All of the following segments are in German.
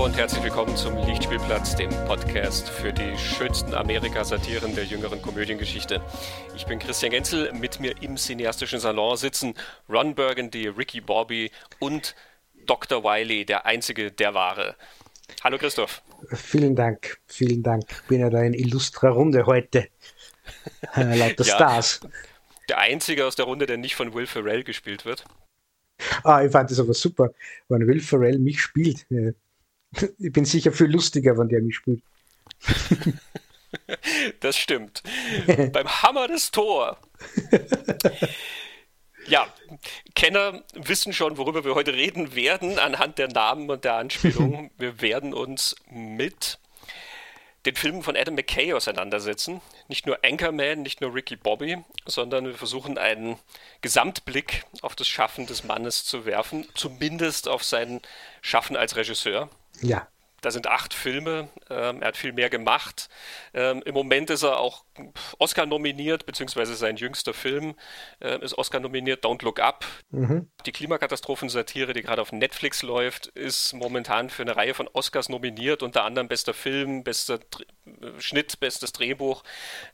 Hallo und herzlich willkommen zum Lichtspielplatz, dem Podcast für die schönsten Amerika-Satiren der jüngeren Komödiengeschichte. Ich bin Christian Genzel, mit mir im cineastischen Salon sitzen Ron Burgundy, Ricky Bobby und Dr. Wiley, der einzige, der wahre. Hallo Christoph. Vielen Dank, vielen Dank. Ich bin ja da in illustrer Runde heute. Äh, lauter ja, Stars. Der einzige aus der Runde, der nicht von Will Ferrell gespielt wird. Ah, ich fand das aber super, wenn Will Ferrell mich spielt. Ich bin sicher viel lustiger, wenn der mich spielt. das stimmt. Beim Hammer des Tor. Ja, Kenner wissen schon, worüber wir heute reden werden, anhand der Namen und der Anspielungen. Wir werden uns mit den Filmen von Adam McKay auseinandersetzen. Nicht nur Anchorman, nicht nur Ricky Bobby, sondern wir versuchen einen Gesamtblick auf das Schaffen des Mannes zu werfen, zumindest auf sein Schaffen als Regisseur. Ja. Da sind acht Filme. Ähm, er hat viel mehr gemacht. Ähm, Im Moment ist er auch Oscar nominiert, beziehungsweise sein jüngster Film äh, ist Oscar nominiert, Don't Look Up. Mhm. Die Klimakatastrophensatire, die gerade auf Netflix läuft, ist momentan für eine Reihe von Oscars nominiert, unter anderem bester Film, bester Dr äh, Schnitt, bestes Drehbuch.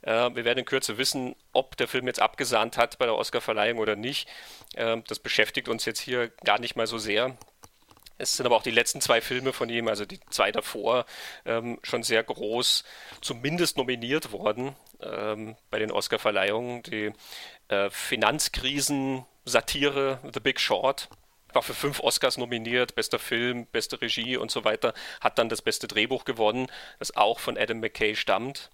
Äh, wir werden in Kürze wissen, ob der Film jetzt abgesahnt hat bei der Oscarverleihung oder nicht. Äh, das beschäftigt uns jetzt hier gar nicht mal so sehr. Es sind aber auch die letzten zwei Filme von ihm, also die zwei davor, ähm, schon sehr groß, zumindest nominiert worden ähm, bei den Oscar-Verleihungen. Die äh, Finanzkrisen-Satire The Big Short war für fünf Oscars nominiert, bester Film, beste Regie und so weiter, hat dann das beste Drehbuch gewonnen, das auch von Adam McKay stammt.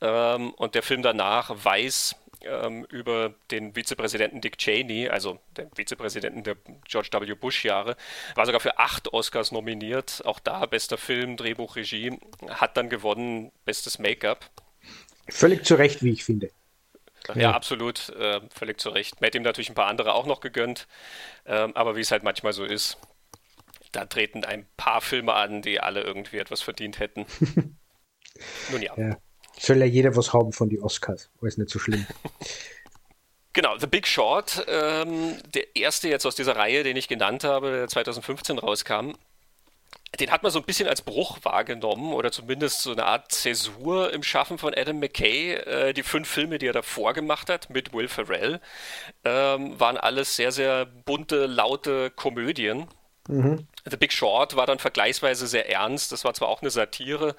Ähm, und der Film danach, Weiß, ähm, über den Vizepräsidenten Dick Cheney, also den Vizepräsidenten der George W. Bush-Jahre, war sogar für acht Oscars nominiert. Auch da bester Film, Drehbuch, Regie, hat dann gewonnen, bestes Make-up. Völlig zu Recht, wie ich finde. Ja, ja. absolut, äh, völlig zu Recht. Man hätte ihm natürlich ein paar andere auch noch gegönnt, äh, aber wie es halt manchmal so ist, da treten ein paar Filme an, die alle irgendwie etwas verdient hätten. Nun ja. ja. Soll ja jeder was haben von den Oscars, aber ist nicht so schlimm. Genau, The Big Short, ähm, der erste jetzt aus dieser Reihe, den ich genannt habe, der 2015 rauskam, den hat man so ein bisschen als Bruch wahrgenommen oder zumindest so eine Art Zäsur im Schaffen von Adam McKay. Äh, die fünf Filme, die er davor gemacht hat mit Will Ferrell, ähm, waren alles sehr, sehr bunte, laute Komödien. Mhm. The Big Short war dann vergleichsweise sehr ernst. Das war zwar auch eine Satire,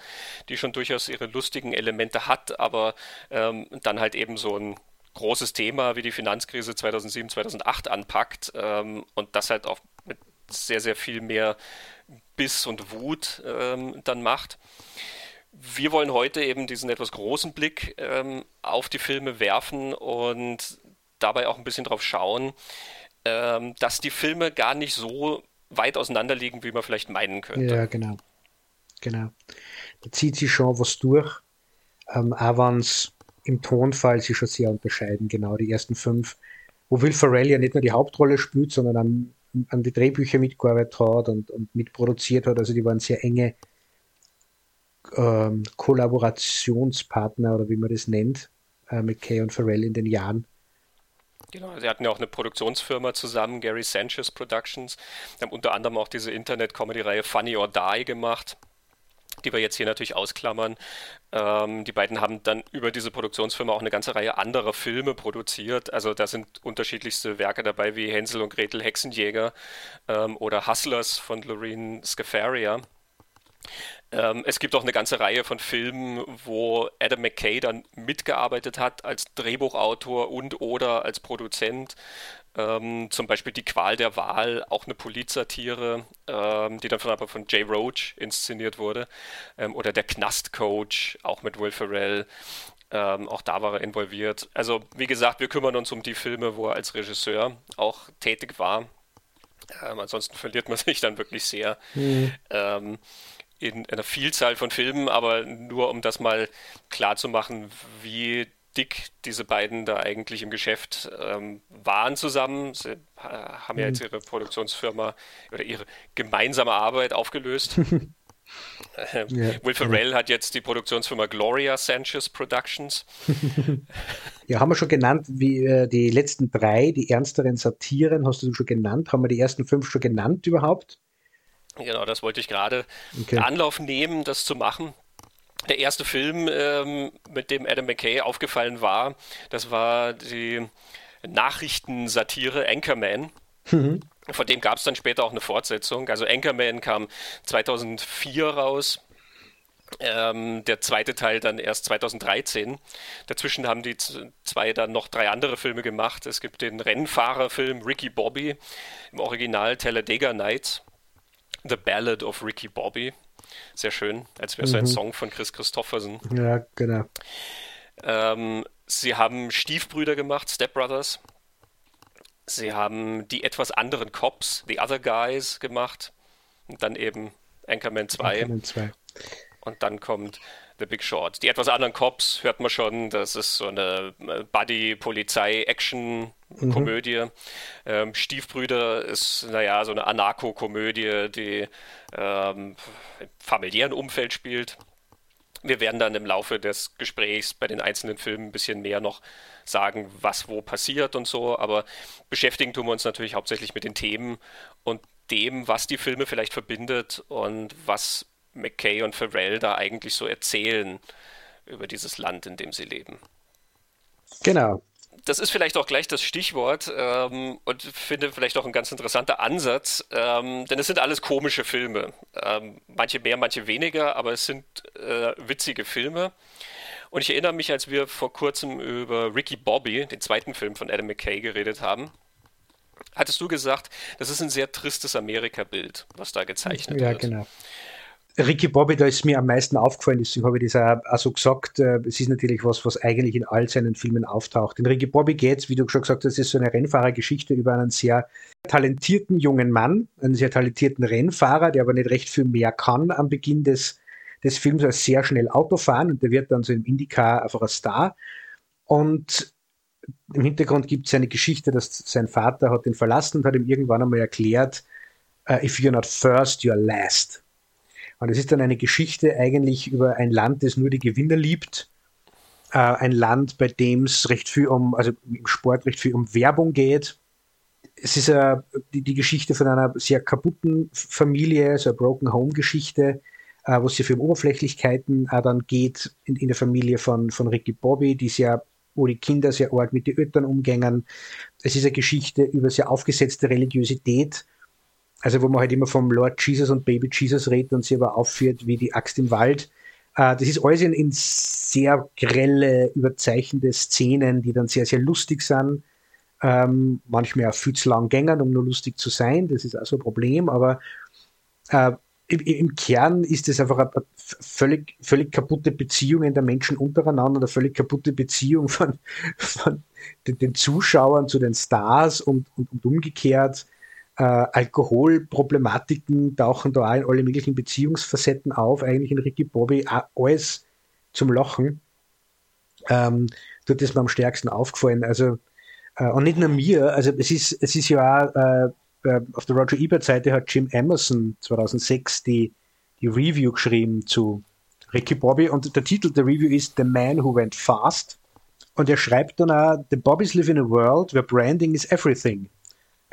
die schon durchaus ihre lustigen Elemente hat, aber ähm, dann halt eben so ein großes Thema wie die Finanzkrise 2007, 2008 anpackt ähm, und das halt auch mit sehr, sehr viel mehr Biss und Wut ähm, dann macht. Wir wollen heute eben diesen etwas großen Blick ähm, auf die Filme werfen und dabei auch ein bisschen drauf schauen, ähm, dass die Filme gar nicht so weit auseinander liegen, wie man vielleicht meinen könnte. Ja, genau. Genau. Da zieht sich schon was durch. Ähm, auch wenn es im Tonfall sich schon sehr unterscheiden, genau die ersten fünf, wo Will Ferrell ja nicht nur die Hauptrolle spielt, sondern an, an die Drehbücher mitgearbeitet hat und, und mitproduziert hat. Also die waren sehr enge ähm, Kollaborationspartner oder wie man das nennt, äh, mit Kay und Ferrell in den Jahren. Genau, sie hatten ja auch eine Produktionsfirma zusammen, Gary Sanchez Productions. Die haben unter anderem auch diese Internet-Comedy-Reihe Funny or Die gemacht, die wir jetzt hier natürlich ausklammern. Ähm, die beiden haben dann über diese Produktionsfirma auch eine ganze Reihe anderer Filme produziert. Also da sind unterschiedlichste Werke dabei, wie Hänsel und Gretel Hexenjäger ähm, oder Hustlers von Lorene Scafaria. Ähm, es gibt auch eine ganze Reihe von Filmen, wo Adam McKay dann mitgearbeitet hat als Drehbuchautor und oder als Produzent. Ähm, zum Beispiel Die Qual der Wahl, auch eine Polizsatire, ähm, die dann von, aber von Jay Roach inszeniert wurde. Ähm, oder Der Knastcoach, auch mit Will Ferrell. Ähm, auch da war er involviert. Also, wie gesagt, wir kümmern uns um die Filme, wo er als Regisseur auch tätig war. Ähm, ansonsten verliert man sich dann wirklich sehr. Mhm in einer Vielzahl von Filmen, aber nur um das mal klar zu machen, wie dick diese beiden da eigentlich im Geschäft ähm, waren zusammen. Sie äh, haben ja jetzt mhm. ihre Produktionsfirma oder ihre gemeinsame Arbeit aufgelöst. äh, ja. Will Ferrell hat jetzt die Produktionsfirma Gloria Sanchez Productions. ja, haben wir schon genannt, wie äh, die letzten drei, die ernsteren Satiren, hast du schon genannt? Haben wir die ersten fünf schon genannt überhaupt? Genau, das wollte ich gerade okay. Anlauf nehmen, das zu machen. Der erste Film, ähm, mit dem Adam McKay aufgefallen war, das war die Nachrichtensatire Anchorman. Mhm. Von dem gab es dann später auch eine Fortsetzung. Also Anchorman kam 2004 raus. Ähm, der zweite Teil dann erst 2013. Dazwischen haben die zwei dann noch drei andere Filme gemacht. Es gibt den Rennfahrerfilm Ricky Bobby, im Original Talladega Nights, The Ballad of Ricky Bobby. Sehr schön, als wäre es mhm. ein Song von Chris Christofferson. Ja, genau. Ähm, sie haben Stiefbrüder gemacht, Step Brothers. Sie haben die etwas anderen Cops, The Other Guys gemacht. Und dann eben Anchorman 2. Anchorman 2. Und dann kommt The Big Short. Die etwas anderen Cops hört man schon, das ist so eine äh, Buddy-Polizei-Action-Komödie. Mhm. Ähm, Stiefbrüder ist, naja, so eine Anarcho-Komödie, die ähm, im familiären Umfeld spielt. Wir werden dann im Laufe des Gesprächs bei den einzelnen Filmen ein bisschen mehr noch sagen, was wo passiert und so, aber beschäftigen tun wir uns natürlich hauptsächlich mit den Themen und dem, was die Filme vielleicht verbindet und was McKay und Pharrell da eigentlich so erzählen über dieses Land, in dem sie leben. Genau. Das ist vielleicht auch gleich das Stichwort ähm, und finde vielleicht auch ein ganz interessanter Ansatz, ähm, denn es sind alles komische Filme. Ähm, manche mehr, manche weniger, aber es sind äh, witzige Filme. Und ich erinnere mich, als wir vor kurzem über Ricky Bobby, den zweiten Film von Adam McKay, geredet haben, hattest du gesagt, das ist ein sehr tristes Amerika-Bild, was da gezeichnet ja, wird. Ja, genau. Ricky Bobby, da ist mir am meisten aufgefallen, deswegen habe ich das auch, auch so gesagt. Äh, es ist natürlich was, was eigentlich in all seinen Filmen auftaucht. In Ricky Bobby geht es, wie du schon gesagt hast, ist so eine Rennfahrergeschichte über einen sehr talentierten jungen Mann, einen sehr talentierten Rennfahrer, der aber nicht recht viel mehr kann am Beginn des, des Films als sehr schnell Auto fahren und der wird dann so im Indycar einfach ein Star. Und im Hintergrund gibt es eine Geschichte, dass sein Vater hat ihn verlassen und hat ihm irgendwann einmal erklärt, uh, if you're not first, you're last. Und es ist dann eine Geschichte eigentlich über ein Land, das nur die Gewinner liebt. Äh, ein Land, bei dem es recht viel um, also im Sport recht viel um Werbung geht. Es ist äh, die, die Geschichte von einer sehr kaputten Familie, so eine Broken Home Geschichte, äh, wo es sehr viel um Oberflächlichkeiten äh, dann geht in, in der Familie von, von Ricky Bobby, die sehr wo die Kinder sehr arg mit den Eltern umgängen. Es ist eine Geschichte über sehr aufgesetzte Religiosität, also wo man halt immer vom Lord Jesus und Baby Jesus redet und sie aber aufführt wie die Axt im Wald. Äh, das ist alles in, in sehr grelle, überzeichnende Szenen, die dann sehr, sehr lustig sind. Ähm, manchmal auch viel zu lang gängern, um nur lustig zu sein. Das ist auch so ein Problem, aber äh, im, im, Kern ist es einfach eine, völlig, völlig kaputte Beziehung der Menschen untereinander, eine völlig kaputte Beziehung von, von den, den Zuschauern zu den Stars und, und, und umgekehrt äh, Alkoholproblematiken tauchen da auch in alle möglichen Beziehungsfacetten auf, eigentlich in Ricky Bobby alles zum Lachen. Ähm, dort ist mir am stärksten aufgefallen. Also, äh, und nicht nur mir, also es ist, es ist ja auch, äh, auf der Roger Ebert Seite hat Jim Emerson 2006 die, die Review geschrieben zu Ricky Bobby und der Titel der Review ist The Man Who Went Fast. Und er schreibt dann auch, The Bobbys live in a world where branding is everything.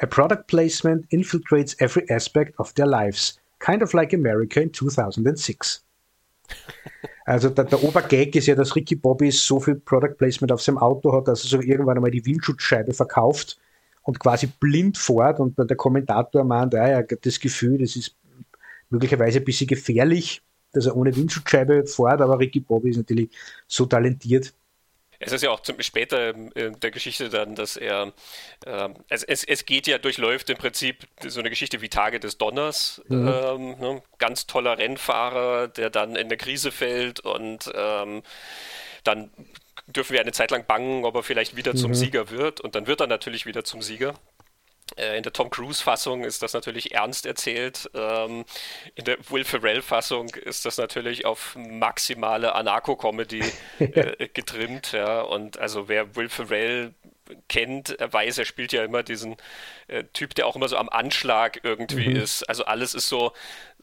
A product placement infiltrates every aspect of their lives, kind of like America in 2006. Also der, der Obergag ist ja, dass Ricky Bobby so viel Product Placement auf seinem Auto hat, dass er so irgendwann einmal die Windschutzscheibe verkauft und quasi blind fährt und der Kommentator meint, ah, er hat das Gefühl, das ist möglicherweise ein bisschen gefährlich, dass er ohne Windschutzscheibe fährt, aber Ricky Bobby ist natürlich so talentiert, es ist ja auch ziemlich später in der Geschichte dann, dass er, äh, es, es, es geht ja, durchläuft im Prinzip so eine Geschichte wie Tage des Donners. Mhm. Ähm, ne? Ganz toller Rennfahrer, der dann in eine Krise fällt und ähm, dann dürfen wir eine Zeit lang bangen, ob er vielleicht wieder mhm. zum Sieger wird. Und dann wird er natürlich wieder zum Sieger. Äh, in der Tom Cruise-Fassung ist das natürlich ernst erzählt. Ähm, in der Will Ferrell-Fassung ist das natürlich auf maximale Anarcho-Comedy äh, getrimmt. Ja. Und also wer Will Ferrell kennt, weiß, er spielt ja immer diesen äh, Typ, der auch immer so am Anschlag irgendwie mhm. ist. Also alles ist so,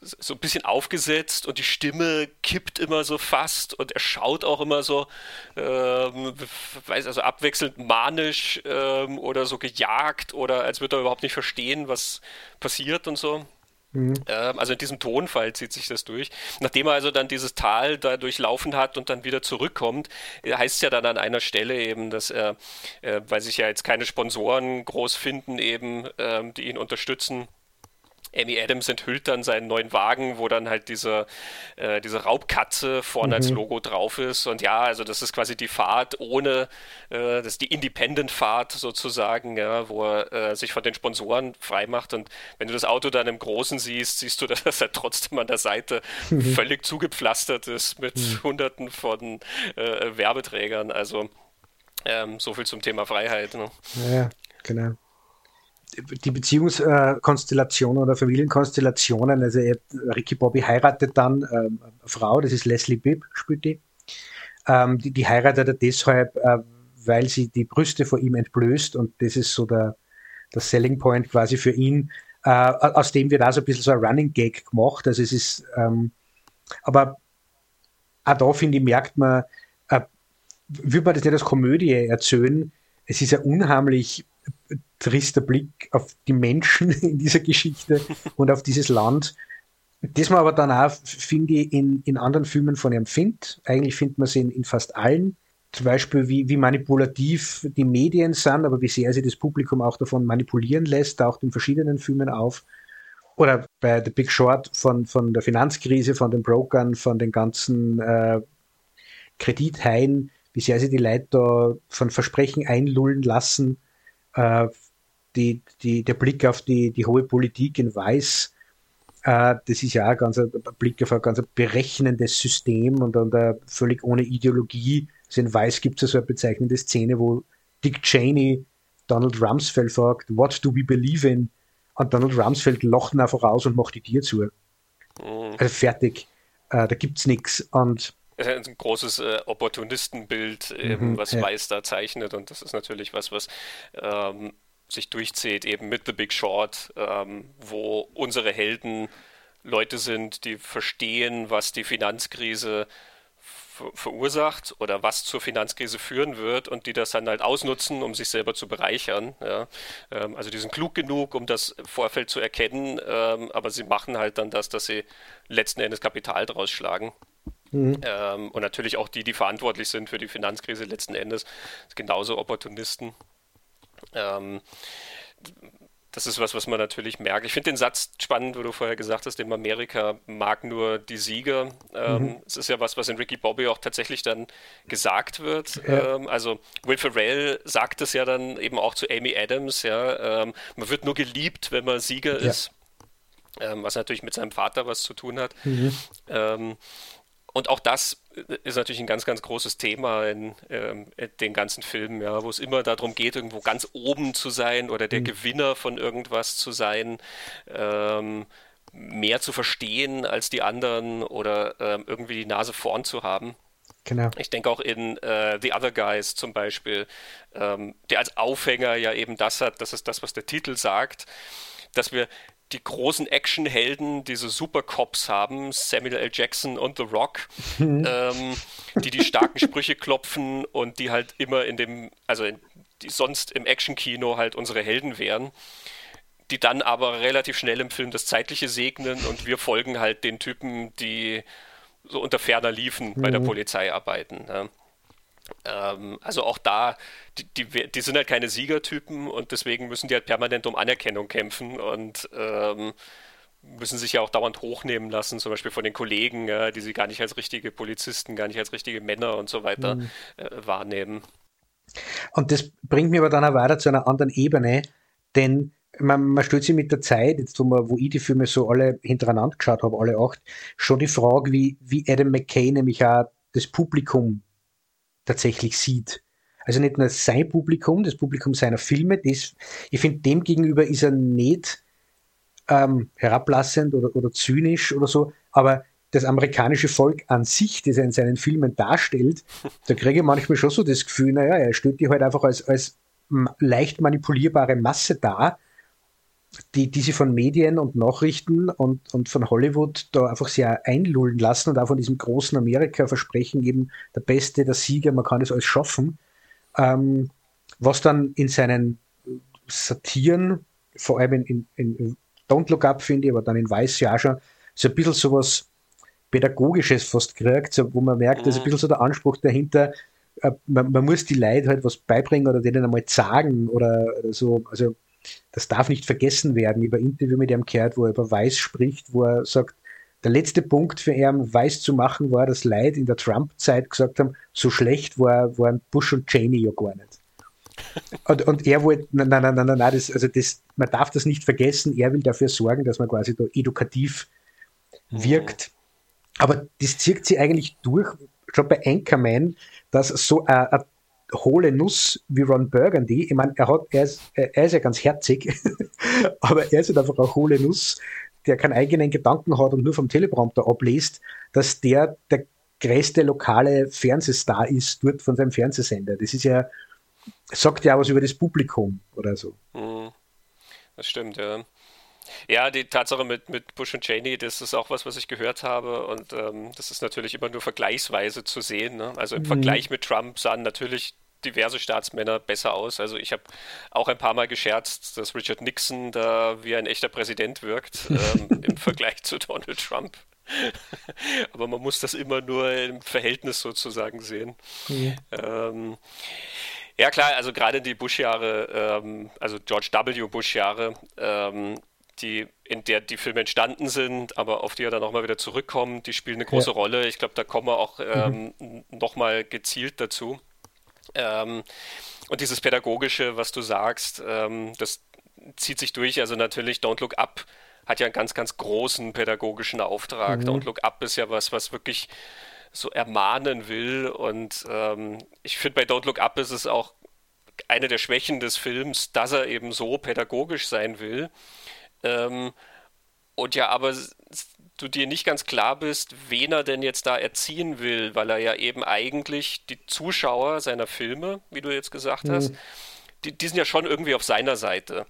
so ein bisschen aufgesetzt und die Stimme kippt immer so fast und er schaut auch immer so, ähm, weiß also abwechselnd manisch ähm, oder so gejagt oder als würde er überhaupt nicht verstehen, was passiert und so. Mhm. Ähm, also in diesem Tonfall zieht sich das durch. Nachdem er also dann dieses Tal da durchlaufen hat und dann wieder zurückkommt, äh, heißt es ja dann an einer Stelle eben, dass er, äh, weil sich ja jetzt keine Sponsoren groß finden, eben, ähm, die ihn unterstützen, Amy Adams enthüllt dann seinen neuen Wagen, wo dann halt diese, äh, diese Raubkatze vorne mhm. als Logo drauf ist. Und ja, also das ist quasi die Fahrt ohne, äh, das ist die Independent-Fahrt sozusagen, ja, wo er äh, sich von den Sponsoren freimacht. Und wenn du das Auto dann im Großen siehst, siehst du, dass er trotzdem an der Seite mhm. völlig zugepflastert ist mit mhm. hunderten von äh, Werbeträgern. Also ähm, so viel zum Thema Freiheit. Ne? Ja, genau die Beziehungskonstellationen oder Familienkonstellationen, also Ricky Bobby heiratet dann äh, eine Frau, das ist Leslie Bibb, spielt die. Ähm, die, die, heiratet er deshalb, äh, weil sie die Brüste vor ihm entblößt und das ist so der, der Selling Point quasi für ihn. Äh, aus dem wird auch so ein bisschen so ein Running Gag gemacht. Also es ist, ähm, aber auch da finde ich, merkt man, äh, würde man das nicht als Komödie erzählen, es ist ja unheimlich trister Blick auf die Menschen in dieser Geschichte und auf dieses Land. Das man aber dann auch, finde ich, in, in anderen Filmen von ihm findet. Eigentlich findet man sie in, in fast allen. Zum Beispiel, wie, wie manipulativ die Medien sind, aber wie sehr sie das Publikum auch davon manipulieren lässt, taucht in verschiedenen Filmen auf. Oder bei The Big Short von, von der Finanzkrise, von den Brokern, von den ganzen äh, Kredithaien, wie sehr sie die Leute da von Versprechen einlullen lassen, äh, die, die, der Blick auf die, die hohe Politik in Weiß, äh, das ist ja auch ganz ein Blick auf ein ganz berechnendes System und dann da völlig ohne Ideologie. Also in Weiß gibt es so eine bezeichnende Szene, wo Dick Cheney Donald Rumsfeld fragt, what do we believe in? Und Donald Rumsfeld lacht ihn einfach aus und macht die Tür zu. Mhm. Also fertig. Äh, da es nichts. Und ein großes äh, Opportunistenbild, eben, mhm, was ja. Weiß da zeichnet. Und das ist natürlich was, was ähm, sich durchzieht, eben mit The Big Short, ähm, wo unsere Helden Leute sind, die verstehen, was die Finanzkrise verursacht oder was zur Finanzkrise führen wird und die das dann halt ausnutzen, um sich selber zu bereichern. Ja. Ähm, also die sind klug genug, um das im Vorfeld zu erkennen, ähm, aber sie machen halt dann das, dass sie letzten Endes Kapital draus schlagen. Mhm. Ähm, und natürlich auch die, die verantwortlich sind für die Finanzkrise letzten Endes, genauso Opportunisten. Ähm, das ist was, was man natürlich merkt. Ich finde den Satz spannend, wo du vorher gesagt hast, in Amerika mag nur die Sieger. Ähm, mhm. Es ist ja was, was in Ricky Bobby auch tatsächlich dann gesagt wird. Ja. Ähm, also Will Ferrell sagt es ja dann eben auch zu Amy Adams, ja, ähm, man wird nur geliebt, wenn man Sieger ja. ist. Ähm, was natürlich mit seinem Vater was zu tun hat. Mhm. Und auch das ist natürlich ein ganz, ganz großes Thema in, ähm, in den ganzen Filmen, ja, wo es immer darum geht, irgendwo ganz oben zu sein oder der mhm. Gewinner von irgendwas zu sein, ähm, mehr zu verstehen als die anderen oder ähm, irgendwie die Nase vorn zu haben. Genau. Ich denke auch in uh, The Other Guys zum Beispiel, ähm, der als Aufhänger ja eben das hat, das ist das, was der Titel sagt, dass wir die großen Actionhelden, diese Supercops haben, Samuel L. Jackson und The Rock, mhm. ähm, die die starken Sprüche klopfen und die halt immer in dem, also in, die sonst im Actionkino halt unsere Helden wären, die dann aber relativ schnell im Film das Zeitliche segnen und wir folgen halt den Typen, die so unter ferner Liefen bei der mhm. Polizei arbeiten. Ne? Ähm, also auch da, die, die, die, sind halt keine Siegertypen und deswegen müssen die halt permanent um Anerkennung kämpfen und ähm, müssen sich ja auch dauernd hochnehmen lassen, zum Beispiel von den Kollegen, ja, die sie gar nicht als richtige Polizisten, gar nicht als richtige Männer und so weiter mhm. äh, wahrnehmen. Und das bringt mich aber dann auch weiter zu einer anderen Ebene, denn man, man stellt sich mit der Zeit, jetzt wo, man, wo ich die Filme so alle hintereinander geschaut habe, alle acht, schon die Frage, wie, wie Adam McKay nämlich auch das Publikum tatsächlich sieht. Also nicht nur sein Publikum, das Publikum seiner Filme, das, ich finde, dem gegenüber ist er nicht ähm, herablassend oder, oder zynisch oder so, aber das amerikanische Volk an sich, das er in seinen Filmen darstellt, da kriege ich manchmal schon so das Gefühl, naja, er stellt die halt einfach als, als leicht manipulierbare Masse dar, die, die sie von Medien und Nachrichten und, und von Hollywood da einfach sehr einlullen lassen und auch von diesem großen Amerika versprechen, eben der Beste, der Sieger, man kann das alles schaffen. Ähm, was dann in seinen Satiren, vor allem in, in, in Don't Look Up, finde ich, aber dann in Weiß ja auch schon so ein bisschen sowas Pädagogisches fast kriegt, so, wo man merkt, mhm. dass ein bisschen so der Anspruch dahinter, äh, man, man, muss die Leute halt was beibringen oder denen einmal sagen oder, oder so. Also das darf nicht vergessen werden. Ein Interview mit ihm gehört, wo er über Weiß spricht, wo er sagt, der letzte Punkt für ihn, weiß zu machen, war, dass Leute in der Trump-Zeit gesagt haben, so schlecht war, waren Bush und Cheney ja gar nicht. Und, und er wollte, nein, nein, nein, nein, nein, das, also das, man darf das nicht vergessen, er will dafür sorgen, dass man quasi da edukativ mhm. wirkt. Aber das zieht sie eigentlich durch, schon bei Anchorman, dass so eine, hohle Nuss wie Ron Burgundy, ich meine, er, hat, er, ist, er ist ja ganz herzig, aber er ist halt einfach eine hohle Nuss, der keinen eigenen Gedanken hat und nur vom Teleprompter abliest, dass der der größte lokale Fernsehstar ist dort von seinem Fernsehsender. Das ist ja, sagt ja was über das Publikum oder so. Mhm. Das stimmt, ja. Ja, die Tatsache mit, mit Bush und Cheney, das ist auch was, was ich gehört habe. Und ähm, das ist natürlich immer nur vergleichsweise zu sehen. Ne? Also im mhm. Vergleich mit Trump sahen natürlich diverse Staatsmänner besser aus. Also ich habe auch ein paar Mal gescherzt, dass Richard Nixon da wie ein echter Präsident wirkt ähm, im Vergleich zu Donald Trump. Aber man muss das immer nur im Verhältnis sozusagen sehen. Mhm. Ähm, ja klar, also gerade die Bush-Jahre, ähm, also George W. Bush-Jahre, ähm, die, in der die Filme entstanden sind, aber auf die er dann nochmal wieder zurückkommt, die spielen eine große ja. Rolle. Ich glaube, da kommen wir auch ähm, mhm. nochmal gezielt dazu. Ähm, und dieses Pädagogische, was du sagst, ähm, das zieht sich durch. Also natürlich, Don't Look Up hat ja einen ganz, ganz großen pädagogischen Auftrag. Mhm. Don't Look Up ist ja was, was wirklich so ermahnen will. Und ähm, ich finde, bei Don't Look Up ist es auch eine der Schwächen des Films, dass er eben so pädagogisch sein will. Ähm, und ja, aber du dir nicht ganz klar bist, wen er denn jetzt da erziehen will, weil er ja eben eigentlich die Zuschauer seiner Filme, wie du jetzt gesagt hast, mhm. die, die sind ja schon irgendwie auf seiner Seite.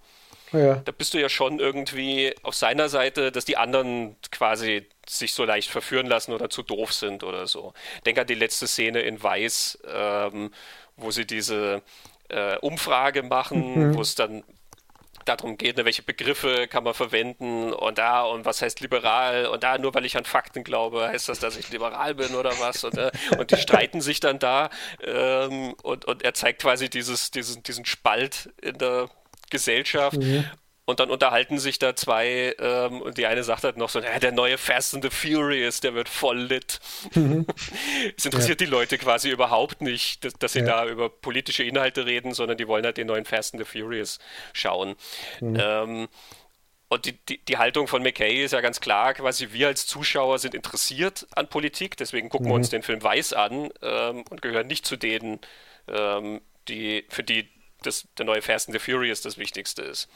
Ja. Da bist du ja schon irgendwie auf seiner Seite, dass die anderen quasi sich so leicht verführen lassen oder zu doof sind oder so. Denk an die letzte Szene in Weiß, ähm, wo sie diese äh, Umfrage machen, mhm. wo es dann darum geht, ne, welche Begriffe kann man verwenden und da und was heißt liberal? Und da nur weil ich an Fakten glaube, heißt das, dass ich liberal bin oder was? Und, äh, und die streiten sich dann da ähm, und, und er zeigt quasi dieses, diesen, diesen Spalt in der Gesellschaft. Mhm. Und dann unterhalten sich da zwei ähm, und die eine sagt halt noch so, ja, der neue Fast and the Furious, der wird voll lit. Mhm. es interessiert ja. die Leute quasi überhaupt nicht, dass, dass sie ja. da über politische Inhalte reden, sondern die wollen halt den neuen Fast and the Furious schauen. Mhm. Ähm, und die, die, die, Haltung von McKay ist ja ganz klar, quasi wir als Zuschauer sind interessiert an Politik, deswegen gucken mhm. wir uns den Film weiß an ähm, und gehören nicht zu denen, ähm, die, für die das, der neue Fast and the Furious das Wichtigste ist.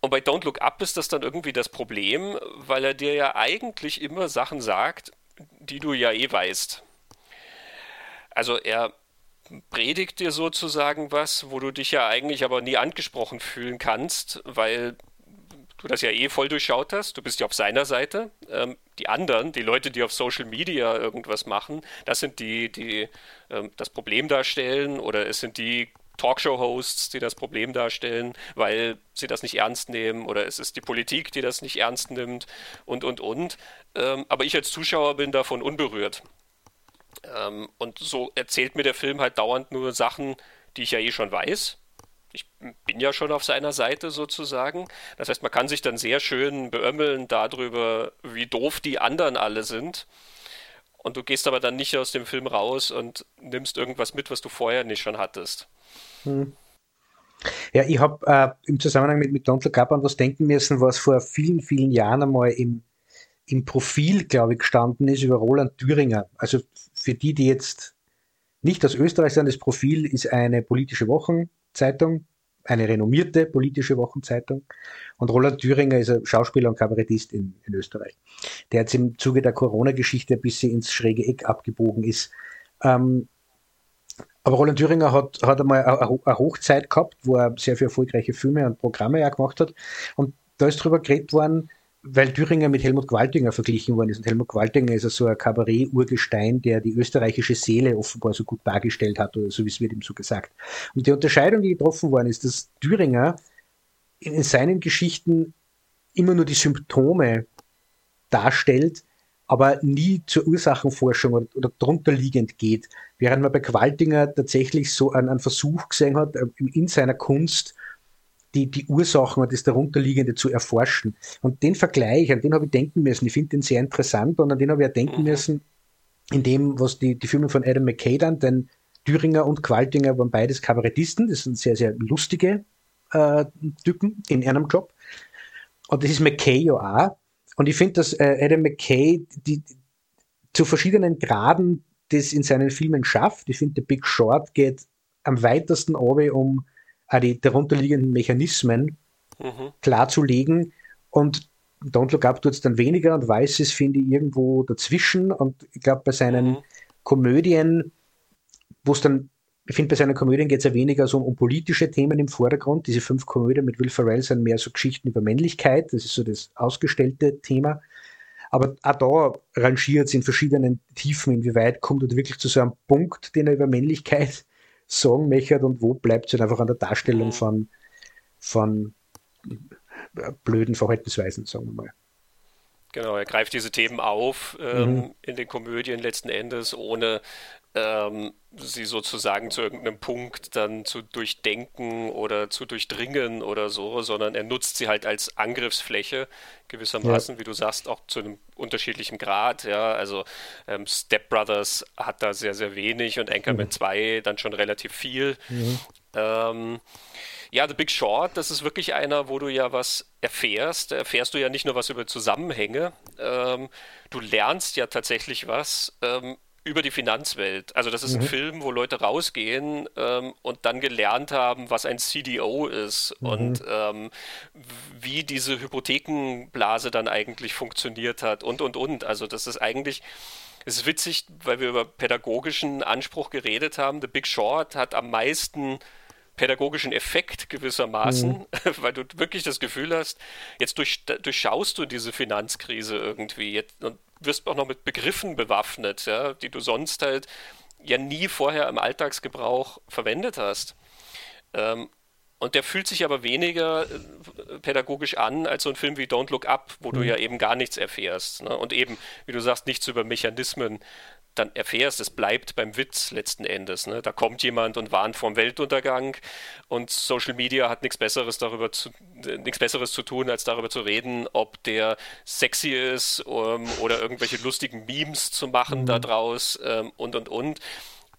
Und bei Don't Look Up ist das dann irgendwie das Problem, weil er dir ja eigentlich immer Sachen sagt, die du ja eh weißt. Also er predigt dir sozusagen was, wo du dich ja eigentlich aber nie angesprochen fühlen kannst, weil du das ja eh voll durchschaut hast. Du bist ja auf seiner Seite. Ähm, die anderen, die Leute, die auf Social Media irgendwas machen, das sind die, die ähm, das Problem darstellen oder es sind die Talkshow-Hosts, die das Problem darstellen, weil sie das nicht ernst nehmen oder es ist die Politik, die das nicht ernst nimmt und, und, und. Ähm, aber ich als Zuschauer bin davon unberührt. Ähm, und so erzählt mir der Film halt dauernd nur Sachen, die ich ja eh schon weiß. Ich bin ja schon auf seiner Seite sozusagen. Das heißt, man kann sich dann sehr schön beömmeln darüber, wie doof die anderen alle sind. Und du gehst aber dann nicht aus dem Film raus und nimmst irgendwas mit, was du vorher nicht schon hattest. Hm. Ja, ich habe äh, im Zusammenhang mit, mit Donald Cup an was denken müssen, was vor vielen, vielen Jahren einmal im, im Profil, glaube ich, gestanden ist über Roland Thüringer. Also für die, die jetzt nicht aus Österreich sind, das Profil ist eine politische Wochenzeitung, eine renommierte politische Wochenzeitung. Und Roland Thüringer ist ein Schauspieler und Kabarettist in, in Österreich. Der jetzt im Zuge der Corona-Geschichte ein bisschen ins schräge Eck abgebogen ist. Ähm, aber Roland Thüringer hat, hat einmal eine Hochzeit gehabt, wo er sehr viele erfolgreiche Filme und Programme ja gemacht hat. Und da ist drüber geredet worden, weil Thüringer mit Helmut Qualtinger verglichen worden ist. Und Helmut Qualtinger ist ja so ein Kabarett-Urgestein, der die österreichische Seele offenbar so gut dargestellt hat, oder so wie es wird ihm so gesagt. Und die Unterscheidung, die getroffen worden ist, dass Thüringer in seinen Geschichten immer nur die Symptome darstellt, aber nie zur Ursachenforschung oder, oder drunter liegend geht. Während man bei Qualtinger tatsächlich so einen, einen Versuch gesehen hat, äh, in seiner Kunst die, die Ursachen und das darunterliegende zu erforschen. Und den Vergleich, an den habe ich denken müssen. Ich finde den sehr interessant und an den habe ich ja denken mhm. müssen, in dem, was die, die Filme von Adam McKay dann, denn Thüringer und Qualtinger waren beides Kabarettisten. Das sind sehr, sehr lustige äh, Typen in einem Job. Und das ist McKay ja auch. Und ich finde, dass äh, Adam McKay die, die, zu verschiedenen Graden das in seinen Filmen schafft. Ich finde, The Big Short geht am weitesten um auch die darunterliegenden Mechanismen mhm. klarzulegen. Und Don't Look Up tut es dann weniger und Weißes finde ich irgendwo dazwischen. Und ich glaube, bei seinen mhm. Komödien, wo es dann, ich finde, bei seinen Komödien geht es ja weniger so um, politische Themen im Vordergrund. Diese fünf Komödien mit Will Ferrell sind mehr so Geschichten über Männlichkeit. Das ist so das ausgestellte Thema. Aber auch da rangiert es in verschiedenen Tiefen, inwieweit kommt er wirklich zu so einem Punkt, den er über Männlichkeit sagen möchte und wo bleibt es halt einfach an der Darstellung von, von äh, blöden Verhaltensweisen, sagen wir mal. Genau, er greift diese Themen auf ähm, mhm. in den Komödien letzten Endes, ohne ähm, sie sozusagen zu irgendeinem Punkt dann zu durchdenken oder zu durchdringen oder so, sondern er nutzt sie halt als Angriffsfläche gewissermaßen, ja. wie du sagst, auch zu einem unterschiedlichen Grad. Ja, also ähm, Step Brothers hat da sehr, sehr wenig und Anchorman mhm. 2 dann schon relativ viel. Mhm. Ähm, ja, The Big Short, das ist wirklich einer, wo du ja was erfährst. Da erfährst du ja nicht nur was über Zusammenhänge, ähm, du lernst ja tatsächlich was ähm, über die Finanzwelt. Also das ist mhm. ein Film, wo Leute rausgehen ähm, und dann gelernt haben, was ein CDO ist mhm. und ähm, wie diese Hypothekenblase dann eigentlich funktioniert hat und, und, und. Also das ist eigentlich... Es ist witzig, weil wir über pädagogischen Anspruch geredet haben. The Big Short hat am meisten pädagogischen Effekt gewissermaßen, mhm. weil du wirklich das Gefühl hast, jetzt durch, durchschaust du diese Finanzkrise irgendwie jetzt, und wirst auch noch mit Begriffen bewaffnet, ja, die du sonst halt ja nie vorher im Alltagsgebrauch verwendet hast. Ähm, und der fühlt sich aber weniger äh, pädagogisch an als so ein Film wie Don't Look Up, wo mhm. du ja eben gar nichts erfährst. Ne? Und eben, wie du sagst, nichts über Mechanismen dann erfährst, es bleibt beim Witz letzten Endes. Ne? Da kommt jemand und warnt vom Weltuntergang und Social Media hat nichts Besseres darüber zu, nichts Besseres zu tun, als darüber zu reden, ob der sexy ist um, ähm, oder irgendwelche lustigen Memes zu machen mhm. daraus ähm, und und und.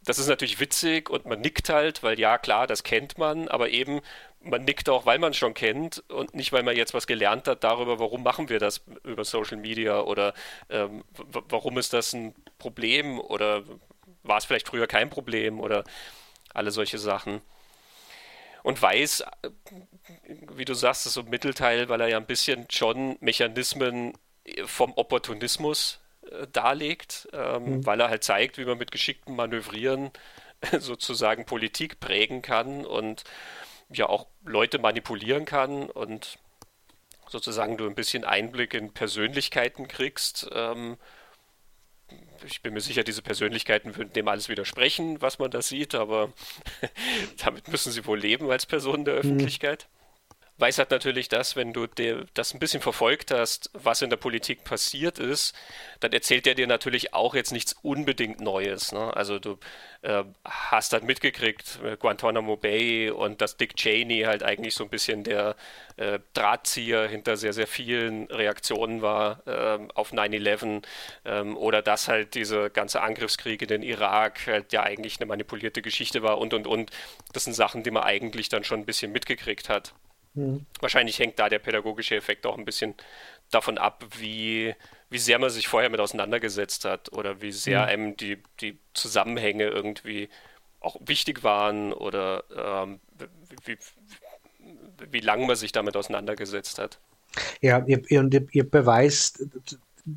Das ist natürlich witzig und man nickt halt, weil ja klar, das kennt man, aber eben man nickt auch, weil man es schon kennt und nicht, weil man jetzt was gelernt hat darüber, warum machen wir das über Social Media oder ähm, warum ist das ein Problem oder war es vielleicht früher kein Problem oder alle solche Sachen. Und weiß, äh, wie du sagst, ist so ein Mittelteil, weil er ja ein bisschen schon Mechanismen vom Opportunismus äh, darlegt, ähm, mhm. weil er halt zeigt, wie man mit geschicktem Manövrieren sozusagen Politik prägen kann und ja auch Leute manipulieren kann und sozusagen du ein bisschen Einblick in Persönlichkeiten kriegst. Ähm, ich bin mir sicher, diese Persönlichkeiten würden dem alles widersprechen, was man da sieht, aber damit müssen sie wohl leben als Personen der mhm. Öffentlichkeit. Mhm weiß halt natürlich das, wenn du dir das ein bisschen verfolgt hast, was in der Politik passiert ist, dann erzählt er dir natürlich auch jetzt nichts unbedingt Neues. Ne? Also du äh, hast dann mitgekriegt, äh, Guantanamo Bay und dass Dick Cheney halt eigentlich so ein bisschen der äh, Drahtzieher hinter sehr, sehr vielen Reaktionen war äh, auf 9-11 ähm, oder dass halt diese ganze Angriffskrieg in den Irak halt ja eigentlich eine manipulierte Geschichte war und und und. Das sind Sachen, die man eigentlich dann schon ein bisschen mitgekriegt hat. Mhm. Wahrscheinlich hängt da der pädagogische Effekt auch ein bisschen davon ab, wie, wie sehr man sich vorher mit auseinandergesetzt hat oder wie sehr mhm. einem die, die Zusammenhänge irgendwie auch wichtig waren oder ähm, wie, wie, wie lange man sich damit auseinandergesetzt hat. Ja, ihr, ihr, ihr beweist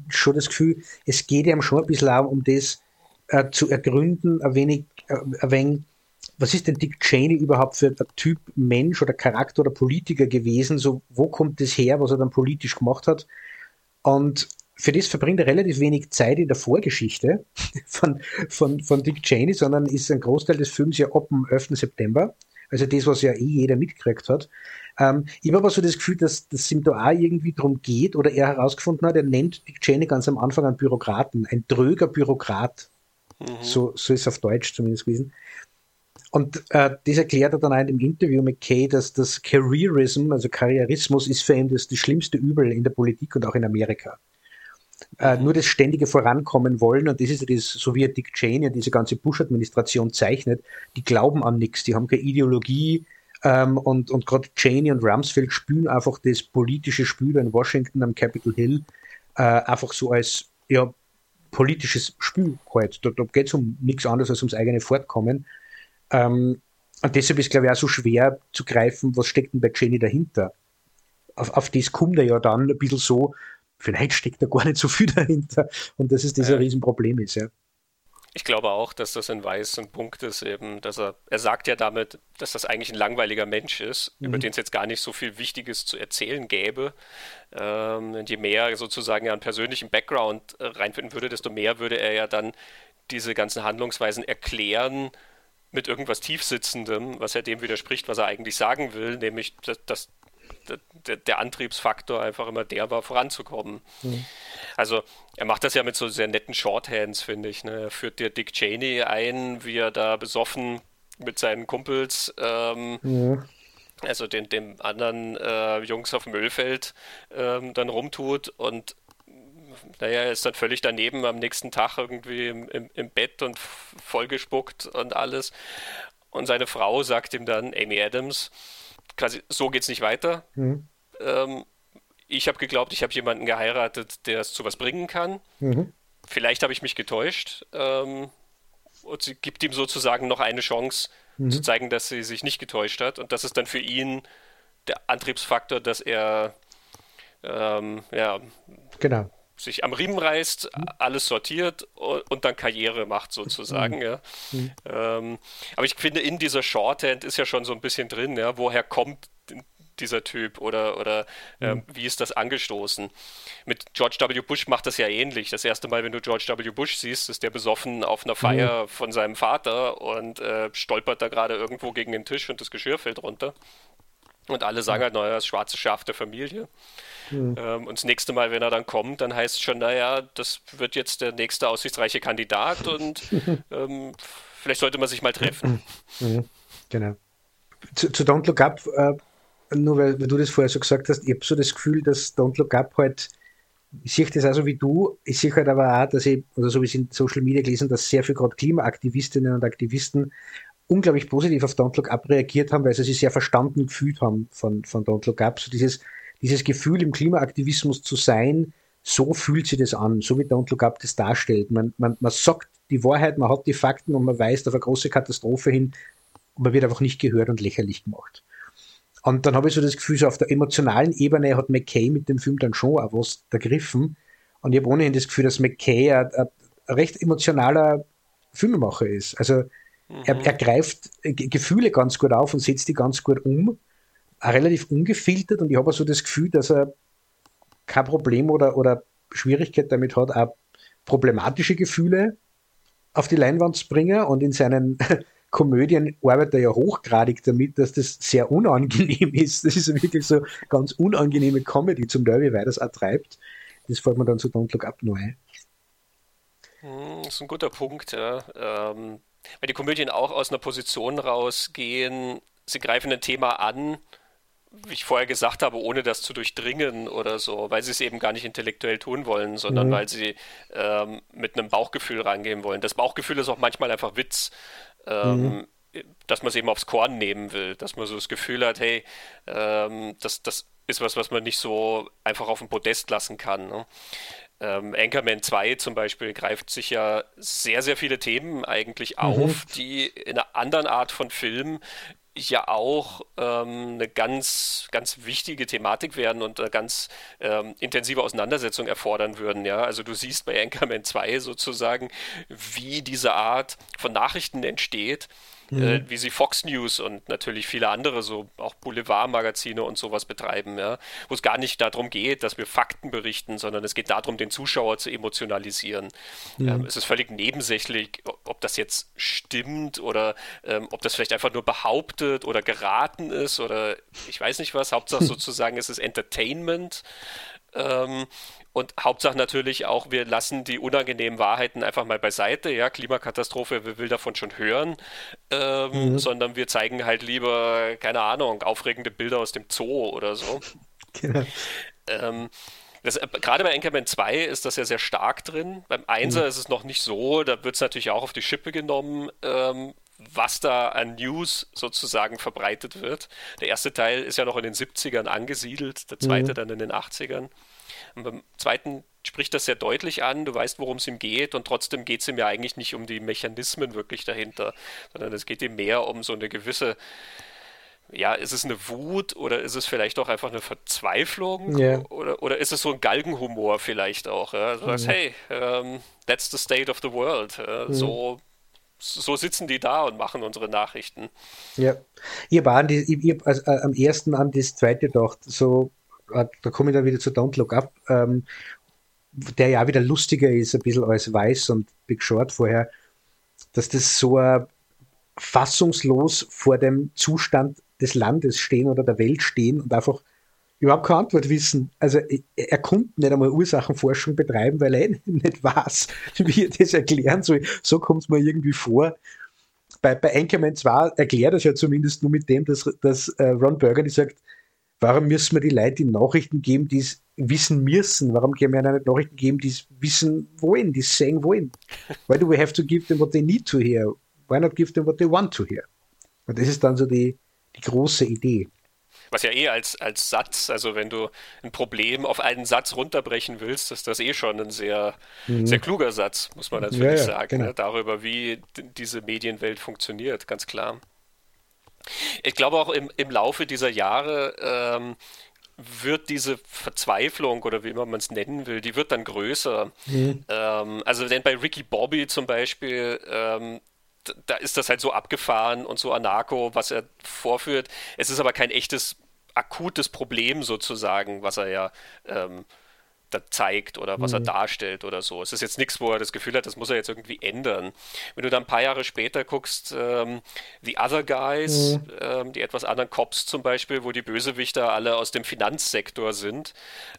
schon das Gefühl, es geht ihm schon ein bisschen auch um das äh, zu ergründen, ein wenig, äh, ein wenig was ist denn Dick Cheney überhaupt für ein Typ Mensch oder Charakter oder Politiker gewesen? So, wo kommt das her, was er dann politisch gemacht hat? Und für das verbringt er relativ wenig Zeit in der Vorgeschichte von, von, von Dick Cheney, sondern ist ein Großteil des Films ja ab dem 11. September. Also das, was ja eh jeder mitgekriegt hat. Ähm, ich habe aber so das Gefühl, dass, es ihm da auch irgendwie darum geht oder er herausgefunden hat, er nennt Dick Cheney ganz am Anfang einen Bürokraten, ein dröger Bürokrat. Mhm. So, so ist es auf Deutsch zumindest gewesen. Und äh, das erklärt er dann auch in dem Interview mit Kay, dass das Careerism, also Karrierismus, ist für ihn das, das schlimmste Übel in der Politik und auch in Amerika. Äh, nur das ständige Vorankommen wollen, und das ist das, so wie Dick Cheney und diese ganze Bush-Administration zeichnet, die glauben an nichts, die haben keine Ideologie, ähm, und, und gerade Cheney und Rumsfeld spülen einfach das politische Spiel in Washington am Capitol Hill äh, einfach so als ja, politisches Spiel halt. Da, da geht es um nichts anderes als ums eigene Fortkommen. Ähm, und deshalb ist, glaube ich, auch so schwer zu greifen, was steckt denn bei Jenny dahinter. Auf, auf das kommt er ja dann ein bisschen so, vielleicht steckt da gar nicht so viel dahinter und dass es das ja. Riesenproblem ist, ja. Ich glaube auch, dass das ein Weiß ein Punkt ist, eben, dass er, er sagt ja damit, dass das eigentlich ein langweiliger Mensch ist, mhm. über den es jetzt gar nicht so viel Wichtiges zu erzählen gäbe. Ähm, und je mehr sozusagen er an persönlichen Background äh, reinfinden würde, desto mehr würde er ja dann diese ganzen Handlungsweisen erklären mit irgendwas Tiefsitzendem, was ja dem widerspricht, was er eigentlich sagen will, nämlich, dass, dass der, Antriebsfaktor einfach immer der war, voranzukommen. Mhm. Also er macht das ja mit so sehr netten Shorthands, finde ich. Ne? Er führt dir Dick Cheney ein, wie er da besoffen mit seinen Kumpels, ähm, ja. also den, den anderen äh, Jungs auf dem Ölfeld ähm, dann rumtut und naja, er ist dann völlig daneben am nächsten Tag irgendwie im, im, im Bett und vollgespuckt und alles. Und seine Frau sagt ihm dann, Amy Adams, quasi, so geht's nicht weiter. Mhm. Ähm, ich habe geglaubt, ich habe jemanden geheiratet, der es zu was bringen kann. Mhm. Vielleicht habe ich mich getäuscht. Ähm, und sie gibt ihm sozusagen noch eine Chance, mhm. zu zeigen, dass sie sich nicht getäuscht hat. Und das ist dann für ihn der Antriebsfaktor, dass er ähm, ja, genau sich am Riemen reißt, alles sortiert und dann Karriere macht sozusagen. Mhm. Ja. Mhm. Ähm, aber ich finde, in dieser Shorthand ist ja schon so ein bisschen drin, ja, woher kommt dieser Typ oder, oder ähm, mhm. wie ist das angestoßen? Mit George W. Bush macht das ja ähnlich. Das erste Mal, wenn du George W. Bush siehst, ist der besoffen auf einer Feier mhm. von seinem Vater und äh, stolpert da gerade irgendwo gegen den Tisch und das Geschirr fällt runter. Und alle sagen halt, naja, das schwarze Schaf der Familie. Mhm. Ähm, und das nächste Mal, wenn er dann kommt, dann heißt es schon, naja, das wird jetzt der nächste aussichtsreiche Kandidat und ähm, vielleicht sollte man sich mal treffen. Mhm. Genau. Zu, zu, Don't Look Up, äh, nur weil, weil, du das vorher so gesagt hast, ich habe so das Gefühl, dass Don't Look Up halt, ich sehe das auch so wie du, ich sehe halt aber auch, dass ich, oder so wie es in Social Media gelesen, dass sehr viel gerade Klimaaktivistinnen und Aktivisten unglaublich positiv auf Don't Look Up reagiert haben, weil sie sich sehr verstanden gefühlt haben von, von Don't Look Up. So dieses, dieses Gefühl, im Klimaaktivismus zu sein, so fühlt sich das an, so wie Don't Look Up das darstellt. Man, man, man sagt die Wahrheit, man hat die Fakten und man weist auf eine große Katastrophe hin und man wird einfach nicht gehört und lächerlich gemacht. Und dann habe ich so das Gefühl, so auf der emotionalen Ebene hat McKay mit dem Film dann schon auch was ergriffen. Und ich habe ohnehin das Gefühl, dass McKay ein, ein recht emotionaler Filmemacher ist. Also mhm. er, er greift Gefühle ganz gut auf und setzt die ganz gut um relativ ungefiltert und ich habe so das Gefühl, dass er kein Problem oder, oder Schwierigkeit damit hat, auch problematische Gefühle auf die Leinwand zu bringen und in seinen Komödien arbeitet er ja hochgradig damit, dass das sehr unangenehm ist. Das ist wirklich so ganz unangenehme Comedy zum Teil, weil das auch treibt. Das fällt mir dann zu Don't Look Up neu. Das ist ein guter Punkt, ja. Ähm, weil die Komödien auch aus einer Position rausgehen, sie greifen ein Thema an, wie ich vorher gesagt habe, ohne das zu durchdringen oder so, weil sie es eben gar nicht intellektuell tun wollen, sondern mhm. weil sie ähm, mit einem Bauchgefühl rangehen wollen. Das Bauchgefühl ist auch manchmal einfach Witz, ähm, mhm. dass man es eben aufs Korn nehmen will, dass man so das Gefühl hat, hey, ähm, das, das ist was, was man nicht so einfach auf dem Podest lassen kann. Ne? Ähm, Anchorman 2 zum Beispiel greift sich ja sehr, sehr viele Themen eigentlich mhm. auf, die in einer anderen Art von Film ja auch ähm, eine ganz, ganz wichtige Thematik werden und eine ganz ähm, intensive Auseinandersetzung erfordern würden. Ja? Also du siehst bei Anchorman 2 sozusagen, wie diese Art von Nachrichten entsteht, mhm. äh, wie sie Fox News und natürlich viele andere, so auch Boulevardmagazine und sowas betreiben, ja? wo es gar nicht darum geht, dass wir Fakten berichten, sondern es geht darum, den Zuschauer zu emotionalisieren. Mhm. Ähm, es ist völlig nebensächlich, ob das jetzt stimmt oder ähm, ob das vielleicht einfach nur behauptet oder geraten ist oder ich weiß nicht was. Hauptsache sozusagen ist es Entertainment. Ähm, und Hauptsache natürlich auch, wir lassen die unangenehmen Wahrheiten einfach mal beiseite. Ja, Klimakatastrophe, wer will davon schon hören? Ähm, mhm. Sondern wir zeigen halt lieber, keine Ahnung, aufregende Bilder aus dem Zoo oder so. Genau. Ähm, das, äh, gerade bei Anchorman 2 ist das ja sehr stark drin. Beim 1er mhm. ist es noch nicht so. Da wird es natürlich auch auf die Schippe genommen, ähm, was da an News sozusagen verbreitet wird. Der erste Teil ist ja noch in den 70ern angesiedelt, der zweite mhm. dann in den 80ern. Und beim zweiten spricht das sehr deutlich an, du weißt, worum es ihm geht und trotzdem geht es ihm ja eigentlich nicht um die Mechanismen wirklich dahinter, sondern es geht ihm mehr um so eine gewisse, ja, ist es eine Wut oder ist es vielleicht auch einfach eine Verzweiflung yeah. oder, oder ist es so ein Galgenhumor vielleicht auch? Ja? Du sagst, mhm. hey, um, ähm, that's the state of the world. Mhm. So so sitzen die da und machen unsere Nachrichten. Ja, ihr waren die, ich, also, äh, am ersten an das zweite gedacht, so da komme ich dann wieder zu Don't Look Up, ähm, der ja wieder lustiger ist, ein bisschen als Weiß und Big Short vorher, dass das so ein fassungslos vor dem Zustand des Landes stehen oder der Welt stehen und einfach überhaupt keine Antwort wissen. Also er konnte nicht einmal Ursachenforschung betreiben, weil er nicht weiß, wie er das erklären soll. So kommt es mir irgendwie vor. Bei, bei Anchorman 2 erklärt er es ja zumindest nur mit dem, dass, dass äh, Ron Burgundy sagt, Warum müssen wir die Leute die Nachrichten geben, die es wissen müssen? Warum können wir ihnen nicht Nachrichten geben, die es wissen wollen, die es sehen wollen? Why do we have to give them what they need to hear? Why not give them what they want to hear? Und das ist dann so die, die große Idee. Was ja eh als, als Satz, also wenn du ein Problem auf einen Satz runterbrechen willst, ist das eh schon ein sehr, mhm. sehr kluger Satz, muss man natürlich ja, sagen, genau. ne, darüber, wie diese Medienwelt funktioniert, ganz klar. Ich glaube auch im, im Laufe dieser Jahre ähm, wird diese Verzweiflung oder wie immer man es nennen will, die wird dann größer. Mhm. Ähm, also denn bei Ricky Bobby zum Beispiel, ähm, da ist das halt so abgefahren und so anarcho, was er vorführt. Es ist aber kein echtes akutes Problem sozusagen, was er ja ähm, da zeigt oder was mhm. er darstellt oder so. Es ist jetzt nichts, wo er das Gefühl hat, das muss er jetzt irgendwie ändern. Wenn du dann ein paar Jahre später guckst, ähm, The Other Guys, mhm. ähm, die etwas anderen Cops zum Beispiel, wo die Bösewichter alle aus dem Finanzsektor sind.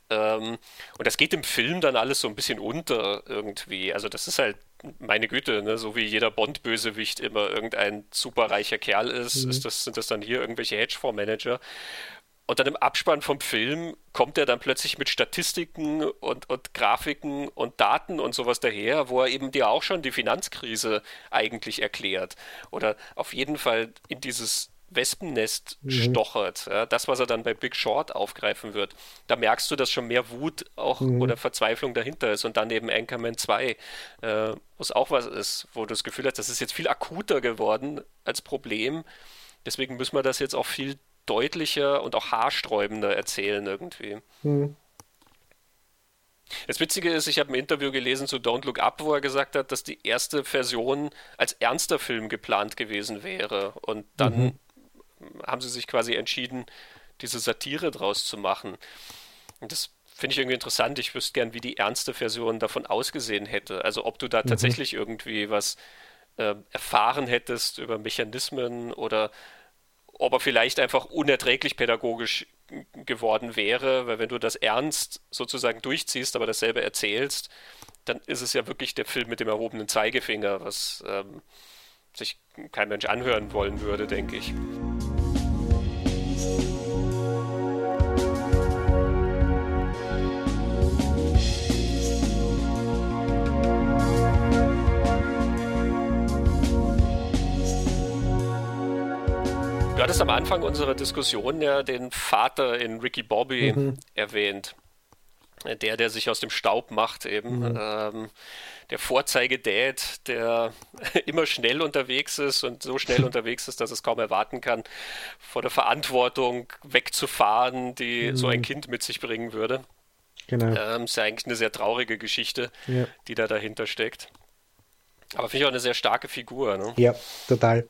Ähm, und das geht im Film dann alles so ein bisschen unter irgendwie. Also das ist halt meine Güte, ne? so wie jeder Bond-Bösewicht immer irgendein superreicher Kerl ist, mhm. ist das, sind das dann hier irgendwelche Hedgefondsmanager. Und dann im Abspann vom Film kommt er dann plötzlich mit Statistiken und, und Grafiken und Daten und sowas daher, wo er eben dir auch schon die Finanzkrise eigentlich erklärt. Oder auf jeden Fall in dieses Wespennest mhm. stochert. Ja, das, was er dann bei Big Short aufgreifen wird. Da merkst du, dass schon mehr Wut auch mhm. oder Verzweiflung dahinter ist. Und dann eben Anchorman 2, äh, wo es auch was ist, wo du das Gefühl hast, das ist jetzt viel akuter geworden als Problem. Deswegen müssen wir das jetzt auch viel deutlicher und auch haarsträubender erzählen irgendwie. Mhm. Das Witzige ist, ich habe ein Interview gelesen zu Don't Look Up, wo er gesagt hat, dass die erste Version als ernster Film geplant gewesen wäre. Und dann mhm. haben sie sich quasi entschieden, diese Satire draus zu machen. Und das finde ich irgendwie interessant. Ich wüsste gern, wie die ernste Version davon ausgesehen hätte. Also ob du da mhm. tatsächlich irgendwie was äh, erfahren hättest über Mechanismen oder ob er vielleicht einfach unerträglich pädagogisch geworden wäre, weil wenn du das ernst sozusagen durchziehst, aber dasselbe erzählst, dann ist es ja wirklich der Film mit dem erhobenen Zeigefinger, was ähm, sich kein Mensch anhören wollen würde, denke ich. Du hattest am Anfang unserer Diskussion ja den Vater in Ricky Bobby mhm. erwähnt. Der, der sich aus dem Staub macht, eben. Mhm. Ähm, der Vorzeigedad, der immer schnell unterwegs ist und so schnell unterwegs ist, dass es kaum erwarten kann, vor der Verantwortung wegzufahren, die mhm. so ein Kind mit sich bringen würde. Genau. Ähm, ist ja eigentlich eine sehr traurige Geschichte, ja. die da dahinter steckt. Aber finde ich auch eine sehr starke Figur. Ne? Ja, total.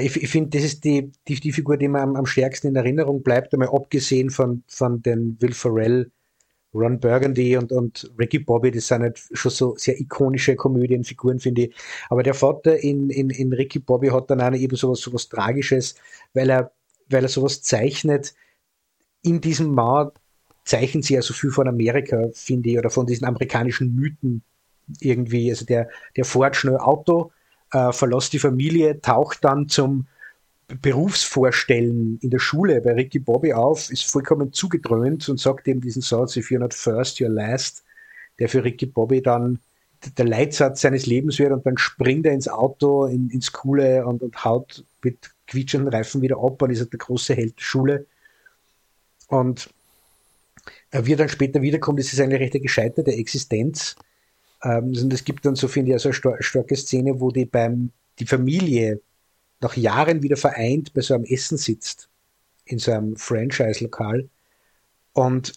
Ich, ich finde, das ist die, die, die, Figur, die mir am, am, stärksten in Erinnerung bleibt, einmal abgesehen von, von den Will Ferrell Ron Burgundy und, und Ricky Bobby, das sind halt schon so sehr ikonische Komödienfiguren, finde ich. Aber der Vater in, in, in Ricky Bobby hat dann auch eben sowas, sowas Tragisches, weil er, weil er sowas zeichnet. In diesem Mauer zeichnen sie ja so viel von Amerika, finde ich, oder von diesen amerikanischen Mythen irgendwie. Also der, der fährt schnell Auto, äh, verlässt die Familie, taucht dann zum Berufsvorstellen in der Schule bei Ricky Bobby auf, ist vollkommen zugedröhnt und sagt eben diesen Satz, if you're not first, you're last, der für Ricky Bobby dann der Leitsatz seines Lebens wird und dann springt er ins Auto, in, ins Coole und, und haut mit quietschenden Reifen wieder ab und ist halt der große Held der Schule. Und wie er dann später wiederkommt, ist es eine recht gescheiterte Existenz. Ähm, und es gibt dann so, finde ich, also eine starke Szene, wo die beim, die Familie nach Jahren wieder vereint bei so einem Essen sitzt, in so einem Franchise-Lokal und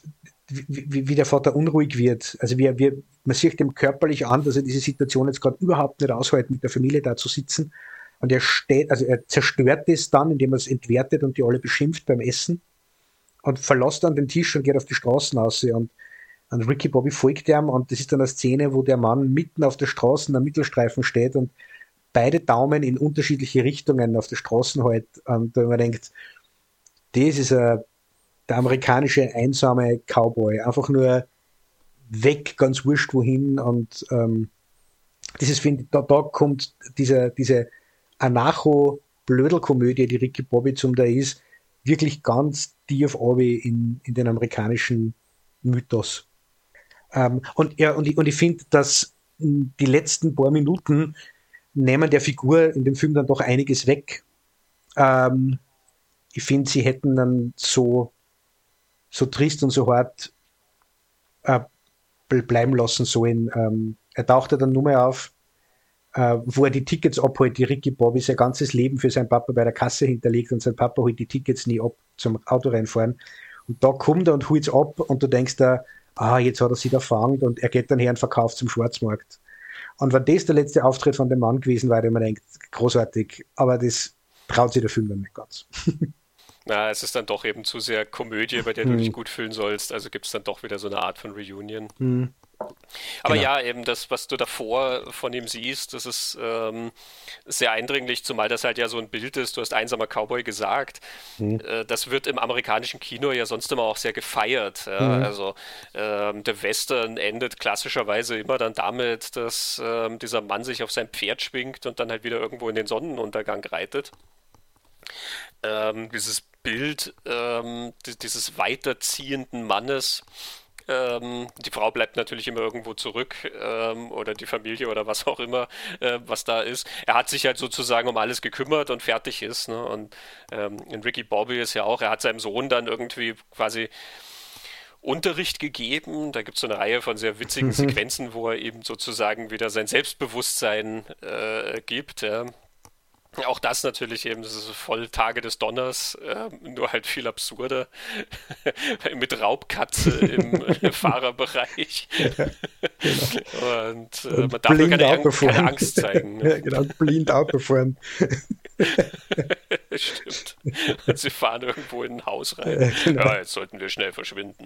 wie, wie, der Vater unruhig wird. Also wie, wie, man sieht dem körperlich an, dass er diese Situation jetzt gerade überhaupt nicht aushält, mit der Familie da zu sitzen. Und er steht, also er zerstört es dann, indem er es entwertet und die alle beschimpft beim Essen und verlässt dann den Tisch und geht auf die Straßen raus. Und, und Ricky Bobby folgt ihm und das ist dann eine Szene, wo der Mann mitten auf der Straße am Mittelstreifen steht und beide Daumen in unterschiedliche Richtungen auf der Straße hält. Und man denkt, das ist a, der amerikanische einsame Cowboy, einfach nur weg, ganz wurscht wohin. Und ähm, dieses finde da, da kommt diese, diese Anacho-Blödelkomödie, die Ricky Bobby zum da ist, wirklich ganz tief in, in den amerikanischen Mythos. Ähm, und, ja, und ich, und ich finde, dass die letzten paar Minuten nehmen der Figur in dem Film dann doch einiges weg. Ähm, ich finde, sie hätten dann so, so trist und so hart äh, bleiben lassen sollen. Ähm, er tauchte dann nur mehr auf, äh, wo er die Tickets abholt, die Ricky Bobby sein ganzes Leben für seinen Papa bei der Kasse hinterlegt und sein Papa holt die Tickets nie ab zum Auto reinfahren. Und da kommt er und holt es ab und du denkst da, ah, jetzt hat er sich da fangen und er geht dann her und verkauft zum Schwarzmarkt. Und wenn das der letzte Auftritt von dem Mann gewesen wäre, man denkt, großartig, aber das traut sich der Film dann nicht ganz. Na, es ist dann doch eben zu sehr Komödie, bei der du hm. dich gut fühlen sollst. Also gibt es dann doch wieder so eine Art von Reunion. Hm. Aber genau. ja, eben das, was du davor von ihm siehst, das ist ähm, sehr eindringlich, zumal das halt ja so ein Bild ist. Du hast einsamer Cowboy gesagt. Mhm. Äh, das wird im amerikanischen Kino ja sonst immer auch sehr gefeiert. Ja? Mhm. Also ähm, der Western endet klassischerweise immer dann damit, dass ähm, dieser Mann sich auf sein Pferd schwingt und dann halt wieder irgendwo in den Sonnenuntergang reitet. Ähm, dieses Bild ähm, dieses weiterziehenden Mannes, ähm, die Frau bleibt natürlich immer irgendwo zurück ähm, oder die Familie oder was auch immer, äh, was da ist. Er hat sich halt sozusagen um alles gekümmert und fertig ist. Ne? Und ähm, Ricky Bobby ist ja auch, er hat seinem Sohn dann irgendwie quasi Unterricht gegeben. Da gibt es so eine Reihe von sehr witzigen Sequenzen, wo er eben sozusagen wieder sein Selbstbewusstsein äh, gibt. Ja. Auch das natürlich eben, das ist voll Tage des Donners, äh, nur halt viel absurder. Mit Raubkatze im Fahrerbereich. Ja, genau. Und, äh, man darf keine, keine, Angst zeigen. Ne? Ja, genau, blind fahren. Stimmt. Und sie fahren irgendwo in ein Haus rein. Ja, genau. ja jetzt sollten wir schnell verschwinden.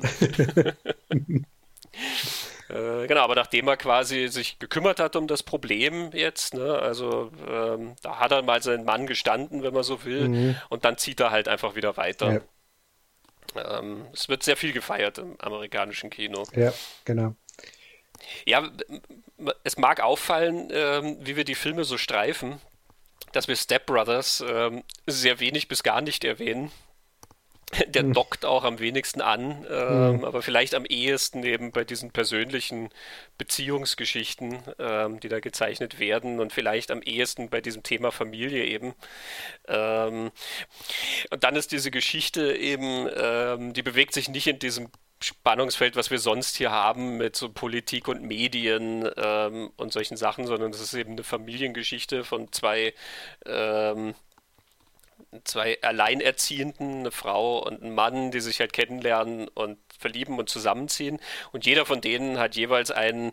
Äh, genau, aber nachdem er quasi sich gekümmert hat um das Problem jetzt, ne, also ähm, da hat er mal seinen Mann gestanden, wenn man so will, mhm. und dann zieht er halt einfach wieder weiter. Ja. Ähm, es wird sehr viel gefeiert im amerikanischen Kino. Ja, genau. Ja, es mag auffallen, ähm, wie wir die Filme so streifen, dass wir Step Brothers ähm, sehr wenig bis gar nicht erwähnen. Der hm. dockt auch am wenigsten an, ähm, mhm. aber vielleicht am ehesten eben bei diesen persönlichen Beziehungsgeschichten, ähm, die da gezeichnet werden und vielleicht am ehesten bei diesem Thema Familie eben. Ähm, und dann ist diese Geschichte eben, ähm, die bewegt sich nicht in diesem Spannungsfeld, was wir sonst hier haben mit so Politik und Medien ähm, und solchen Sachen, sondern es ist eben eine Familiengeschichte von zwei ähm, zwei Alleinerziehenden, eine Frau und ein Mann, die sich halt kennenlernen und verlieben und zusammenziehen. Und jeder von denen hat jeweils einen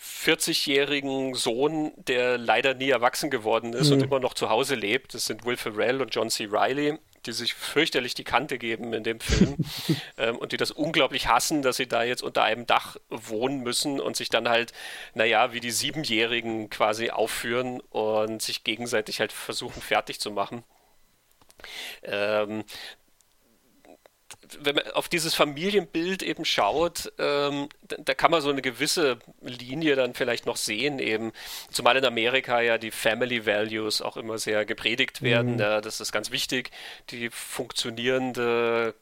40-jährigen Sohn, der leider nie erwachsen geworden ist mhm. und immer noch zu Hause lebt. Das sind Will Ferrell und John C. Riley. die sich fürchterlich die Kante geben in dem Film ähm, und die das unglaublich hassen, dass sie da jetzt unter einem Dach wohnen müssen und sich dann halt, naja, wie die Siebenjährigen quasi aufführen und sich gegenseitig halt versuchen fertig zu machen. Ähm, wenn man auf dieses Familienbild eben schaut, ähm, da, da, kann man so eine gewisse Linie dann vielleicht noch sehen, eben, zumal in Amerika ja die Family Values auch immer sehr gepredigt werden. Mhm. Ja, das ist ganz wichtig, die funktionierende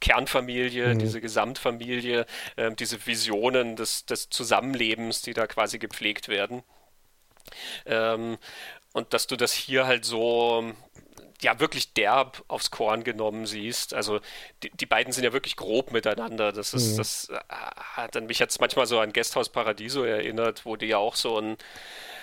Kernfamilie, mhm. diese Gesamtfamilie, äh, diese Visionen des, des Zusammenlebens, die da quasi gepflegt werden. Ähm, und dass du das hier halt so ja wirklich derb aufs Korn genommen siehst. Also die, die beiden sind ja wirklich grob miteinander. Das ist, mhm. das äh, hat mich jetzt manchmal so an Guesthouse Paradiso erinnert, wo die ja auch so ein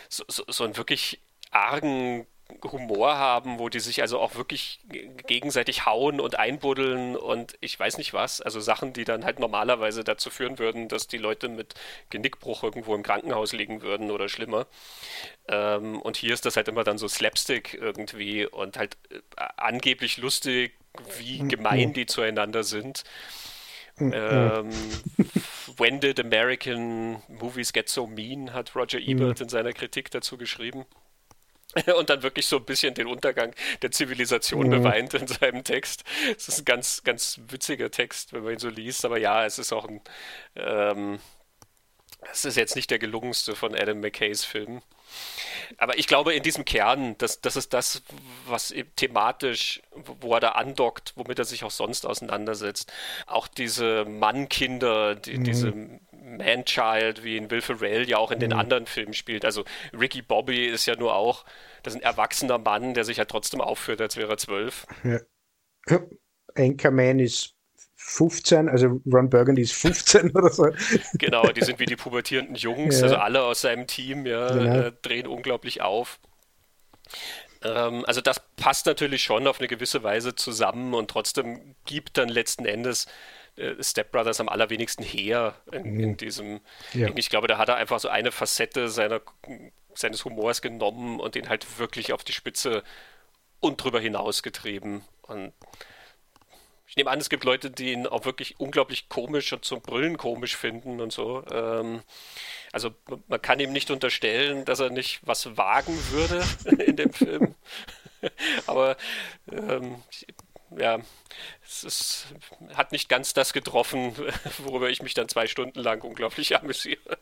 so, so, so einen wirklich argen Humor haben, wo die sich also auch wirklich gegenseitig hauen und einbuddeln und ich weiß nicht was. Also Sachen, die dann halt normalerweise dazu führen würden, dass die Leute mit Genickbruch irgendwo im Krankenhaus liegen würden oder schlimmer. Ähm, und hier ist das halt immer dann so Slapstick irgendwie und halt äh, angeblich lustig, wie gemein die zueinander sind. Ähm, When did American movies get so mean, hat Roger Ebert in seiner Kritik dazu geschrieben. und dann wirklich so ein bisschen den Untergang der Zivilisation mhm. beweint in seinem Text. Es ist ein ganz, ganz witziger Text, wenn man ihn so liest, aber ja, es ist auch ein, ähm, es ist jetzt nicht der gelungenste von Adam McKays Filmen. Aber ich glaube, in diesem Kern, das, das ist das, was thematisch, wo er da andockt, womit er sich auch sonst auseinandersetzt. Auch diese Mannkinder, die, mhm. diese Man-Child, wie in Will Ferrell ja auch in den mhm. anderen Filmen spielt. Also Ricky Bobby ist ja nur auch, das ist ein erwachsener Mann, der sich halt trotzdem aufführt, als wäre er zwölf. Ja. Anchorman ist 15, also Ron Burgundy ist 15 oder so. Genau, die sind wie die pubertierenden Jungs, ja. also alle aus seinem Team, ja, genau. äh, drehen unglaublich auf. Ähm, also das passt natürlich schon auf eine gewisse Weise zusammen und trotzdem gibt dann letzten Endes äh, Step Brothers am allerwenigsten her in, in mhm. diesem. Ja. Ich glaube, da hat er einfach so eine Facette seiner, seines Humors genommen und den halt wirklich auf die Spitze und drüber hinaus getrieben. Und ich nehme an, es gibt Leute, die ihn auch wirklich unglaublich komisch und zum Brüllen komisch finden und so. Ähm, also man kann ihm nicht unterstellen, dass er nicht was wagen würde in dem Film. Aber ähm, ja, es ist, hat nicht ganz das getroffen, worüber ich mich dann zwei Stunden lang unglaublich amüsiere.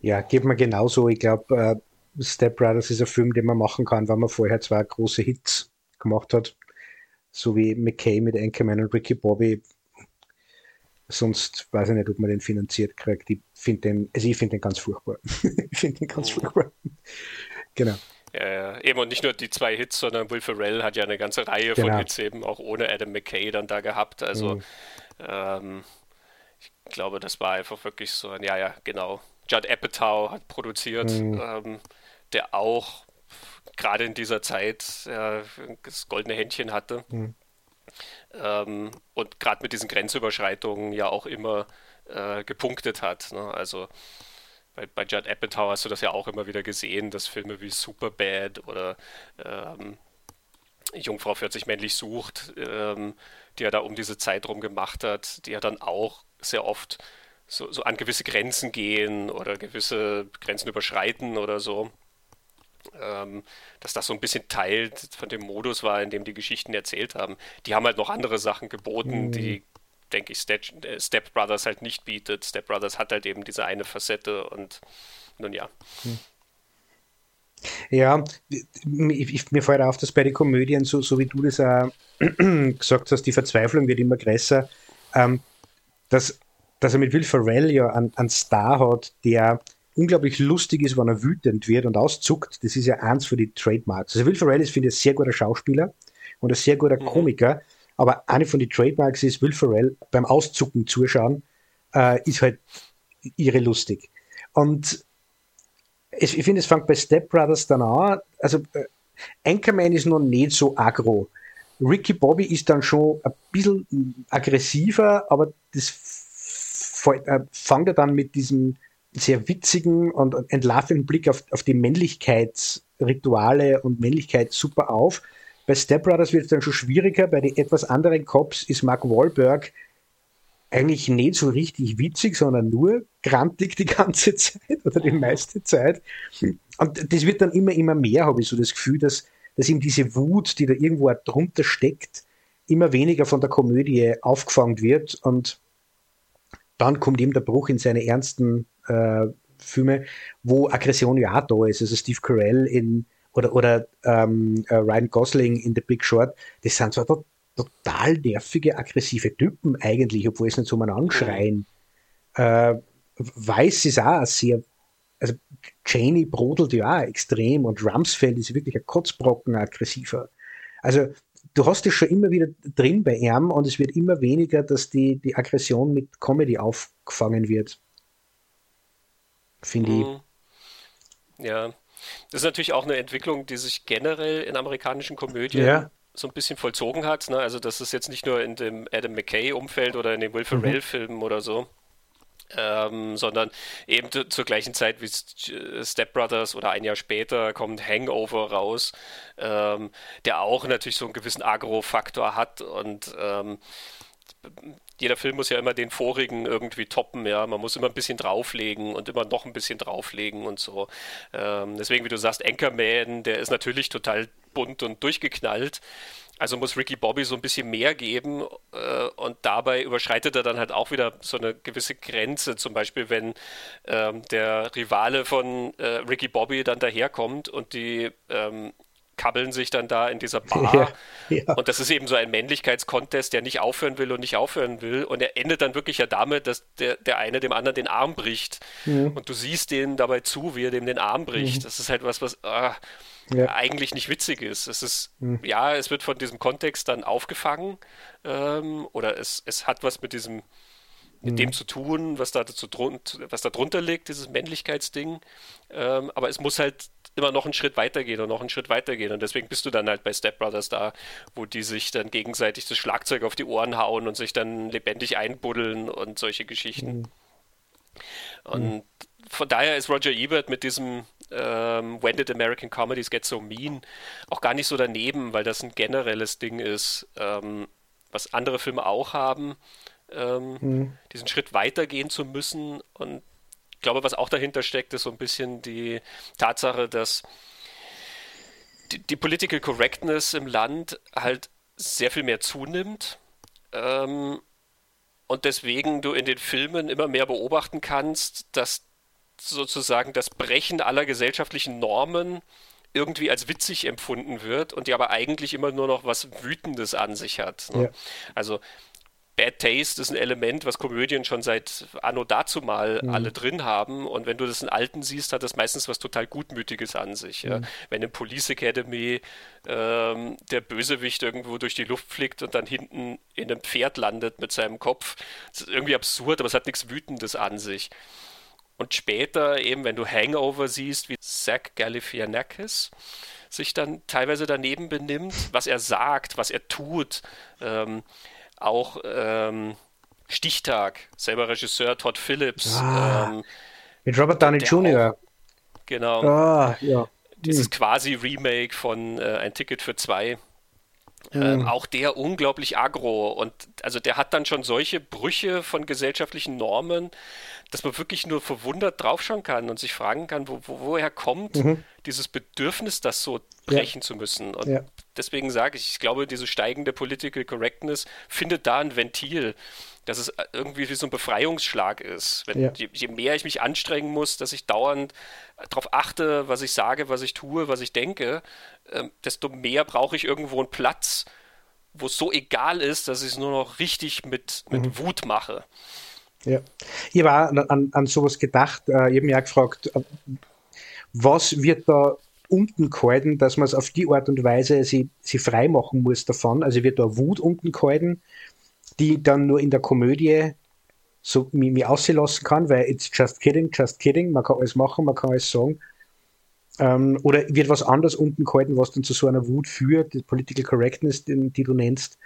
Ja, geht mir genauso. Ich glaube, äh, Step Brothers ist ein Film, den man machen kann, weil man vorher zwei große Hits gemacht hat. So wie McKay mit Anchorman und Ricky Bobby. Sonst weiß ich nicht, ob man den finanziert kriegt. Ich finde den, also ich finde den ganz furchtbar. ich finde den ganz oh. furchtbar. genau. Ja, eben und nicht nur die zwei Hits, sondern Will Ferrell hat ja eine ganze Reihe genau. von Hits eben auch ohne Adam McKay dann da gehabt. Also mhm. ähm, ich glaube, das war einfach wirklich so ein, ja, ja, genau. Judd Apatow hat produziert, mhm. ähm, der auch gerade in dieser Zeit ja, das goldene Händchen hatte. Mhm. Ähm, und gerade mit diesen Grenzüberschreitungen ja auch immer äh, gepunktet hat. Ne? Also bei, bei Judd Apatow hast du das ja auch immer wieder gesehen, dass Filme wie Superbad oder ähm, Jungfrau 40 männlich sucht, ähm, die er da um diese Zeit rum gemacht hat, die ja dann auch sehr oft so, so an gewisse Grenzen gehen oder gewisse Grenzen überschreiten oder so. Ähm, dass das so ein bisschen Teil von dem Modus war, in dem die Geschichten erzählt haben. Die haben halt noch andere Sachen geboten, mhm. die denke ich, äh, Step Brothers halt nicht bietet. Step Brothers hat halt eben diese eine Facette und nun ja. Hm. Ja, ich, mir fällt auf, dass bei den Komödien, so, so wie du das auch gesagt hast, die Verzweiflung wird immer größer, ähm, dass, dass er mit Will Ferrell ja einen, einen Star hat, der unglaublich lustig ist, wenn er wütend wird und auszuckt. Das ist ja eins für die Trademarks. Also Will Ferrell ist, finde ich, ein sehr guter Schauspieler und ein sehr guter mhm. Aber eine von den Trademarks ist Will Ferrell beim Auszucken zuschauen, äh, ist halt irre lustig. Und es, ich finde, es fängt bei Step Brothers dann an. Also äh, Anchorman ist noch nicht so aggro. Ricky Bobby ist dann schon ein bisschen aggressiver, aber das äh, fängt er dann mit diesem sehr witzigen und entlarvenden Blick auf, auf die Männlichkeitsrituale und Männlichkeit super auf Bei Step Brothers wird es dann schon schwieriger. Bei den etwas anderen Cops ist Mark Wahlberg eigentlich nicht so richtig witzig, sondern nur grantig die ganze Zeit oder die meiste Zeit. Und das wird dann immer, immer mehr, habe ich so das Gefühl, dass, dass ihm diese Wut, die da irgendwo drunter steckt, immer weniger von der Komödie aufgefangen wird und dann kommt ihm der Bruch in seine ernsten äh, Filme, wo Aggression ja auch da ist. Also Steve Carell in oder, oder ähm, äh, Ryan Gosling in The Big Short, das sind so total nervige, aggressive Typen eigentlich, obwohl es nicht so mal anschreien. Äh, Weiß ist auch sehr, also Cheney brodelt ja auch extrem und Rumsfeld ist wirklich ein Kotzbrocken aggressiver. Also du hast es schon immer wieder drin bei ihm und es wird immer weniger, dass die, die Aggression mit Comedy aufgefangen wird. Finde mhm. ich. Ja, das ist natürlich auch eine Entwicklung, die sich generell in amerikanischen Komödien ja. so ein bisschen vollzogen hat. Ne? Also das ist jetzt nicht nur in dem Adam McKay-Umfeld oder in den Will Ferrell-Filmen mhm. oder so. Ähm, sondern eben zur gleichen Zeit wie Step Brothers oder ein Jahr später kommt Hangover raus, ähm, der auch natürlich so einen gewissen Agro-Faktor hat und ähm, jeder Film muss ja immer den vorigen irgendwie toppen, ja. Man muss immer ein bisschen drauflegen und immer noch ein bisschen drauflegen und so. Ähm, deswegen, wie du sagst, Anchorman, der ist natürlich total bunt und durchgeknallt. Also muss Ricky Bobby so ein bisschen mehr geben äh, und dabei überschreitet er dann halt auch wieder so eine gewisse Grenze. Zum Beispiel, wenn ähm, der Rivale von äh, Ricky Bobby dann daherkommt und die ähm, kabbeln sich dann da in dieser Bar. Ja, ja. Und das ist eben so ein Männlichkeitskontest, der nicht aufhören will und nicht aufhören will. Und er endet dann wirklich ja damit, dass der, der eine dem anderen den Arm bricht. Mhm. Und du siehst denen dabei zu, wie er dem den Arm bricht. Mhm. Das ist halt was, was ah, ja. eigentlich nicht witzig ist. Es ist, mhm. ja, es wird von diesem Kontext dann aufgefangen. Ähm, oder es, es hat was mit diesem mit dem mhm. zu tun, was da, dazu, was da drunter liegt, dieses Männlichkeitsding. Ähm, aber es muss halt immer noch einen Schritt weitergehen und noch einen Schritt weitergehen. Und deswegen bist du dann halt bei Step Brothers da, wo die sich dann gegenseitig das Schlagzeug auf die Ohren hauen und sich dann lebendig einbuddeln und solche Geschichten. Mhm. Und mhm. von daher ist Roger Ebert mit diesem ähm, When Did American Comedies Get So Mean auch gar nicht so daneben, weil das ein generelles Ding ist, ähm, was andere Filme auch haben, ähm, mhm. diesen Schritt weitergehen zu müssen und glaube, was auch dahinter steckt, ist so ein bisschen die Tatsache, dass die, die Political Correctness im Land halt sehr viel mehr zunimmt. Ähm, und deswegen du in den Filmen immer mehr beobachten kannst, dass sozusagen das Brechen aller gesellschaftlichen Normen irgendwie als witzig empfunden wird und die aber eigentlich immer nur noch was Wütendes an sich hat. Ne? Ja. Also Bad Taste ist ein Element, was Komödien schon seit Anno dazu mal mhm. alle drin haben. Und wenn du das in Alten siehst, hat das meistens was total Gutmütiges an sich. Mhm. Ja. Wenn in Police Academy ähm, der Bösewicht irgendwo durch die Luft fliegt und dann hinten in einem Pferd landet mit seinem Kopf, das ist irgendwie absurd, aber es hat nichts Wütendes an sich. Und später eben, wenn du Hangover siehst, wie Zach Galifianakis sich dann teilweise daneben benimmt, was er sagt, was er tut, ähm, auch ähm, Stichtag, selber Regisseur Todd Phillips. Ah, ähm, mit Robert Downey Jr. Auch, genau. Ah, ja. Dieses hm. quasi Remake von äh, Ein Ticket für zwei. Ähm, hm. auch der unglaublich agro und also der hat dann schon solche Brüche von gesellschaftlichen Normen, dass man wirklich nur verwundert draufschauen kann und sich fragen kann, wo, wo, woher kommt mhm. dieses Bedürfnis, das so brechen ja. zu müssen. Und ja. Deswegen sage ich, ich glaube, diese steigende Political Correctness findet da ein Ventil, dass es irgendwie wie so ein Befreiungsschlag ist. Wenn, ja. je, je, mehr ich mich anstrengen muss, dass ich dauernd darauf achte, was ich sage, was ich tue, was ich denke, äh, desto mehr brauche ich irgendwo einen Platz, wo es so egal ist, dass ich es nur noch richtig mit, mit mhm. Wut mache. Ja, ich war an, an sowas gedacht, äh, ich habe mich auch gefragt, äh, was wird da unten gehalten, dass man es auf die Art und Weise sie, sie frei machen muss davon. Also wird da Wut unten gehalten, die dann nur in der Komödie so mich, mich auslassen kann, weil it's just kidding, just kidding, man kann alles machen, man kann alles sagen. Ähm, oder wird was anderes unten gehalten, was dann zu so einer Wut führt, die Political Correctness, die, die du nennst.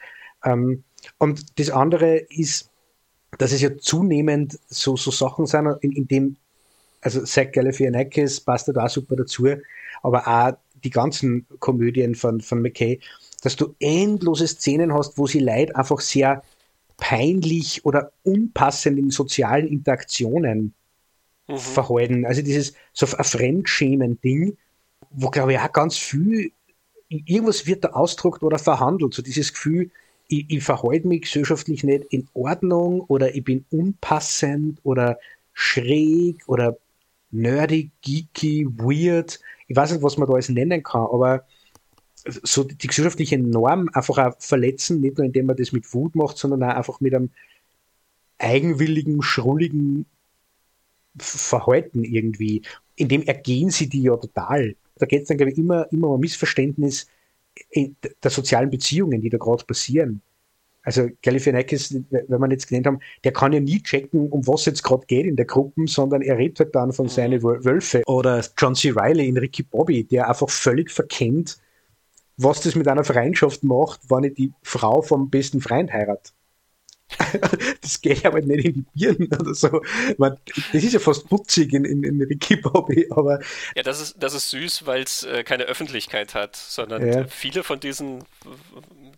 Ähm, und das andere ist, dass es ja zunehmend so, so Sachen sind, in, in dem, also Zach Galifianakis passt da super dazu, aber auch die ganzen Komödien von, von McKay, dass du endlose Szenen hast, wo sie Leid einfach sehr peinlich oder unpassend in sozialen Interaktionen mhm. verhalten. Also dieses so ein Fremdschämen-Ding, wo glaube ich auch ganz viel, irgendwas wird da ausdruckt oder verhandelt. So dieses Gefühl, ich, ich verhalte mich gesellschaftlich nicht in Ordnung oder ich bin unpassend oder schräg oder nerdy, geeky, weird. Ich weiß nicht, was man da alles nennen kann, aber so die gesellschaftliche Norm einfach auch verletzen, nicht nur indem man das mit Wut macht, sondern auch einfach mit einem eigenwilligen, schrulligen Verhalten irgendwie. In dem ergehen sie die ja total. Da geht es dann, glaube ich, immer, immer um Missverständnis der sozialen Beziehungen, die da gerade passieren. Also Galifianakis, wenn wir jetzt genannt haben, der kann ja nie checken, um was jetzt gerade geht in der Gruppe, sondern er redet halt dann von mhm. seinen Wölfe. Oder John C. Riley in Ricky Bobby, der einfach völlig verkennt, was das mit einer Freundschaft macht, wenn ich die Frau vom besten Freund heirate. das geht aber nicht in die Birnen oder so. Man, das ist ja fast putzig in, in, in Ricky Bobby, aber. Ja, das ist, das ist süß, weil es äh, keine Öffentlichkeit hat, sondern ja. viele von diesen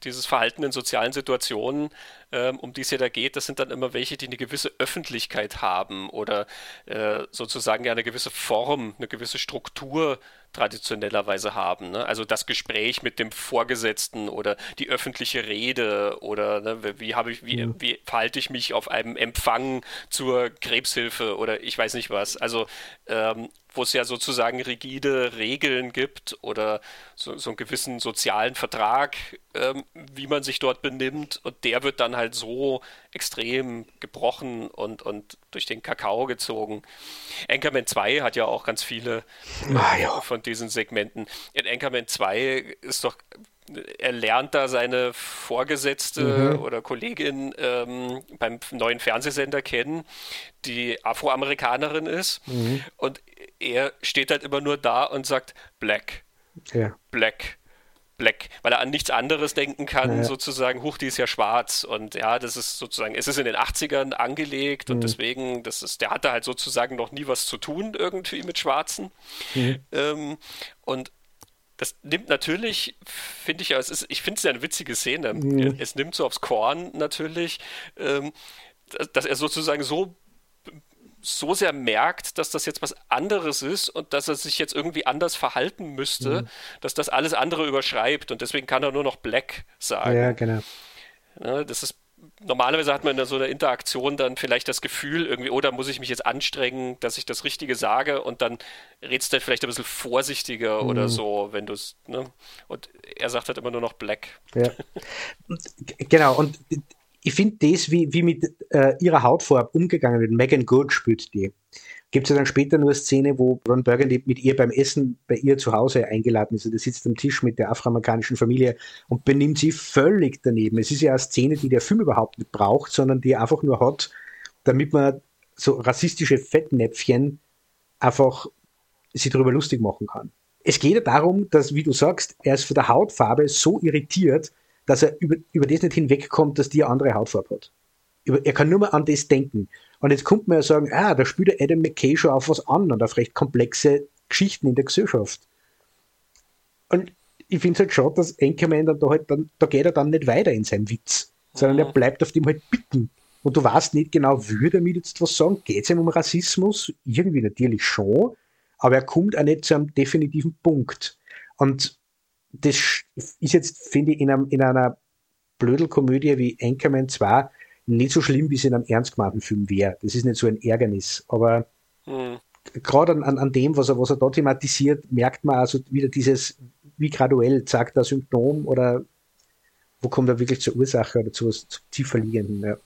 dieses Verhalten in sozialen Situationen, ähm, um die es ja da geht, das sind dann immer welche, die eine gewisse Öffentlichkeit haben oder äh, sozusagen ja eine gewisse Form, eine gewisse Struktur traditionellerweise haben. Ne? Also das Gespräch mit dem Vorgesetzten oder die öffentliche Rede oder ne, wie habe ich, wie, wie verhalte ich mich auf einem Empfang zur Krebshilfe oder ich weiß nicht was. Also ähm, wo es ja sozusagen rigide Regeln gibt oder so, so einen gewissen sozialen Vertrag, ähm, wie man sich dort benimmt. Und der wird dann halt so extrem gebrochen und, und durch den Kakao gezogen. Anchorman 2 hat ja auch ganz viele ah, ja. von diesen Segmenten. In Anchorman 2 ist doch er lernt da seine Vorgesetzte mhm. oder Kollegin ähm, beim neuen Fernsehsender kennen, die Afroamerikanerin ist. Mhm. Und er steht halt immer nur da und sagt Black, ja. Black, Black, weil er an nichts anderes denken kann, ja. sozusagen, huch, die ist ja schwarz und ja, das ist sozusagen, es ist in den 80ern angelegt mhm. und deswegen, das ist, der hatte halt sozusagen noch nie was zu tun irgendwie mit Schwarzen. Mhm. Ähm, und das nimmt natürlich, finde ich, es ist, ich finde es ja eine witzige Szene. Mhm. Es nimmt so aufs Korn natürlich, ähm, dass er sozusagen so so sehr merkt, dass das jetzt was anderes ist und dass er sich jetzt irgendwie anders verhalten müsste, mhm. dass das alles andere überschreibt und deswegen kann er nur noch Black sagen. Ja, genau. Ja, das ist normalerweise hat man in so einer Interaktion dann vielleicht das Gefühl, irgendwie, oh, da muss ich mich jetzt anstrengen, dass ich das Richtige sage und dann redst du halt vielleicht ein bisschen vorsichtiger mhm. oder so, wenn du es, ne? Und er sagt halt immer nur noch Black. Ja. genau, und ich finde das, wie, wie mit äh, ihrer Hautfarbe umgegangen wird, Megan Good spielt die. Gibt es ja dann später nur eine Szene, wo Ron Burgundy mit ihr beim Essen bei ihr zu Hause eingeladen ist. Und er sitzt am Tisch mit der afroamerikanischen Familie und benimmt sie völlig daneben. Es ist ja eine Szene, die der Film überhaupt nicht braucht, sondern die er einfach nur hat, damit man so rassistische Fettnäpfchen einfach sich darüber lustig machen kann. Es geht ja darum, dass, wie du sagst, er ist von der Hautfarbe so irritiert, dass er über, über das nicht hinwegkommt, dass die eine andere Hautfarbe hat. Er kann nur mal an das denken. Und jetzt kommt man ja sagen, ah, da spielt der Adam McKay schon auf was an und auf recht komplexe Geschichten in der Gesellschaft. Und ich finde es halt schade, dass Anchorman dann da halt dann, da geht er dann nicht weiter in seinem Witz, sondern mhm. er bleibt auf dem halt bitten. Und du weißt nicht genau, würde er mir jetzt was sagen? Geht es ihm um Rassismus? Irgendwie natürlich schon, aber er kommt auch nicht zu einem definitiven Punkt. Und das ist jetzt, finde ich, in, einem, in einer Blödelkomödie wie Anchorman 2 nicht so schlimm, wie es in einem ernst gemeinten Film wäre. Das ist nicht so ein Ärgernis. Aber mhm. gerade an, an, dem, was er, was er da thematisiert, merkt man also wieder dieses, wie graduell zeigt er Symptom oder wo kommt er wirklich zur Ursache oder zu was tiefer liegenden. Ja.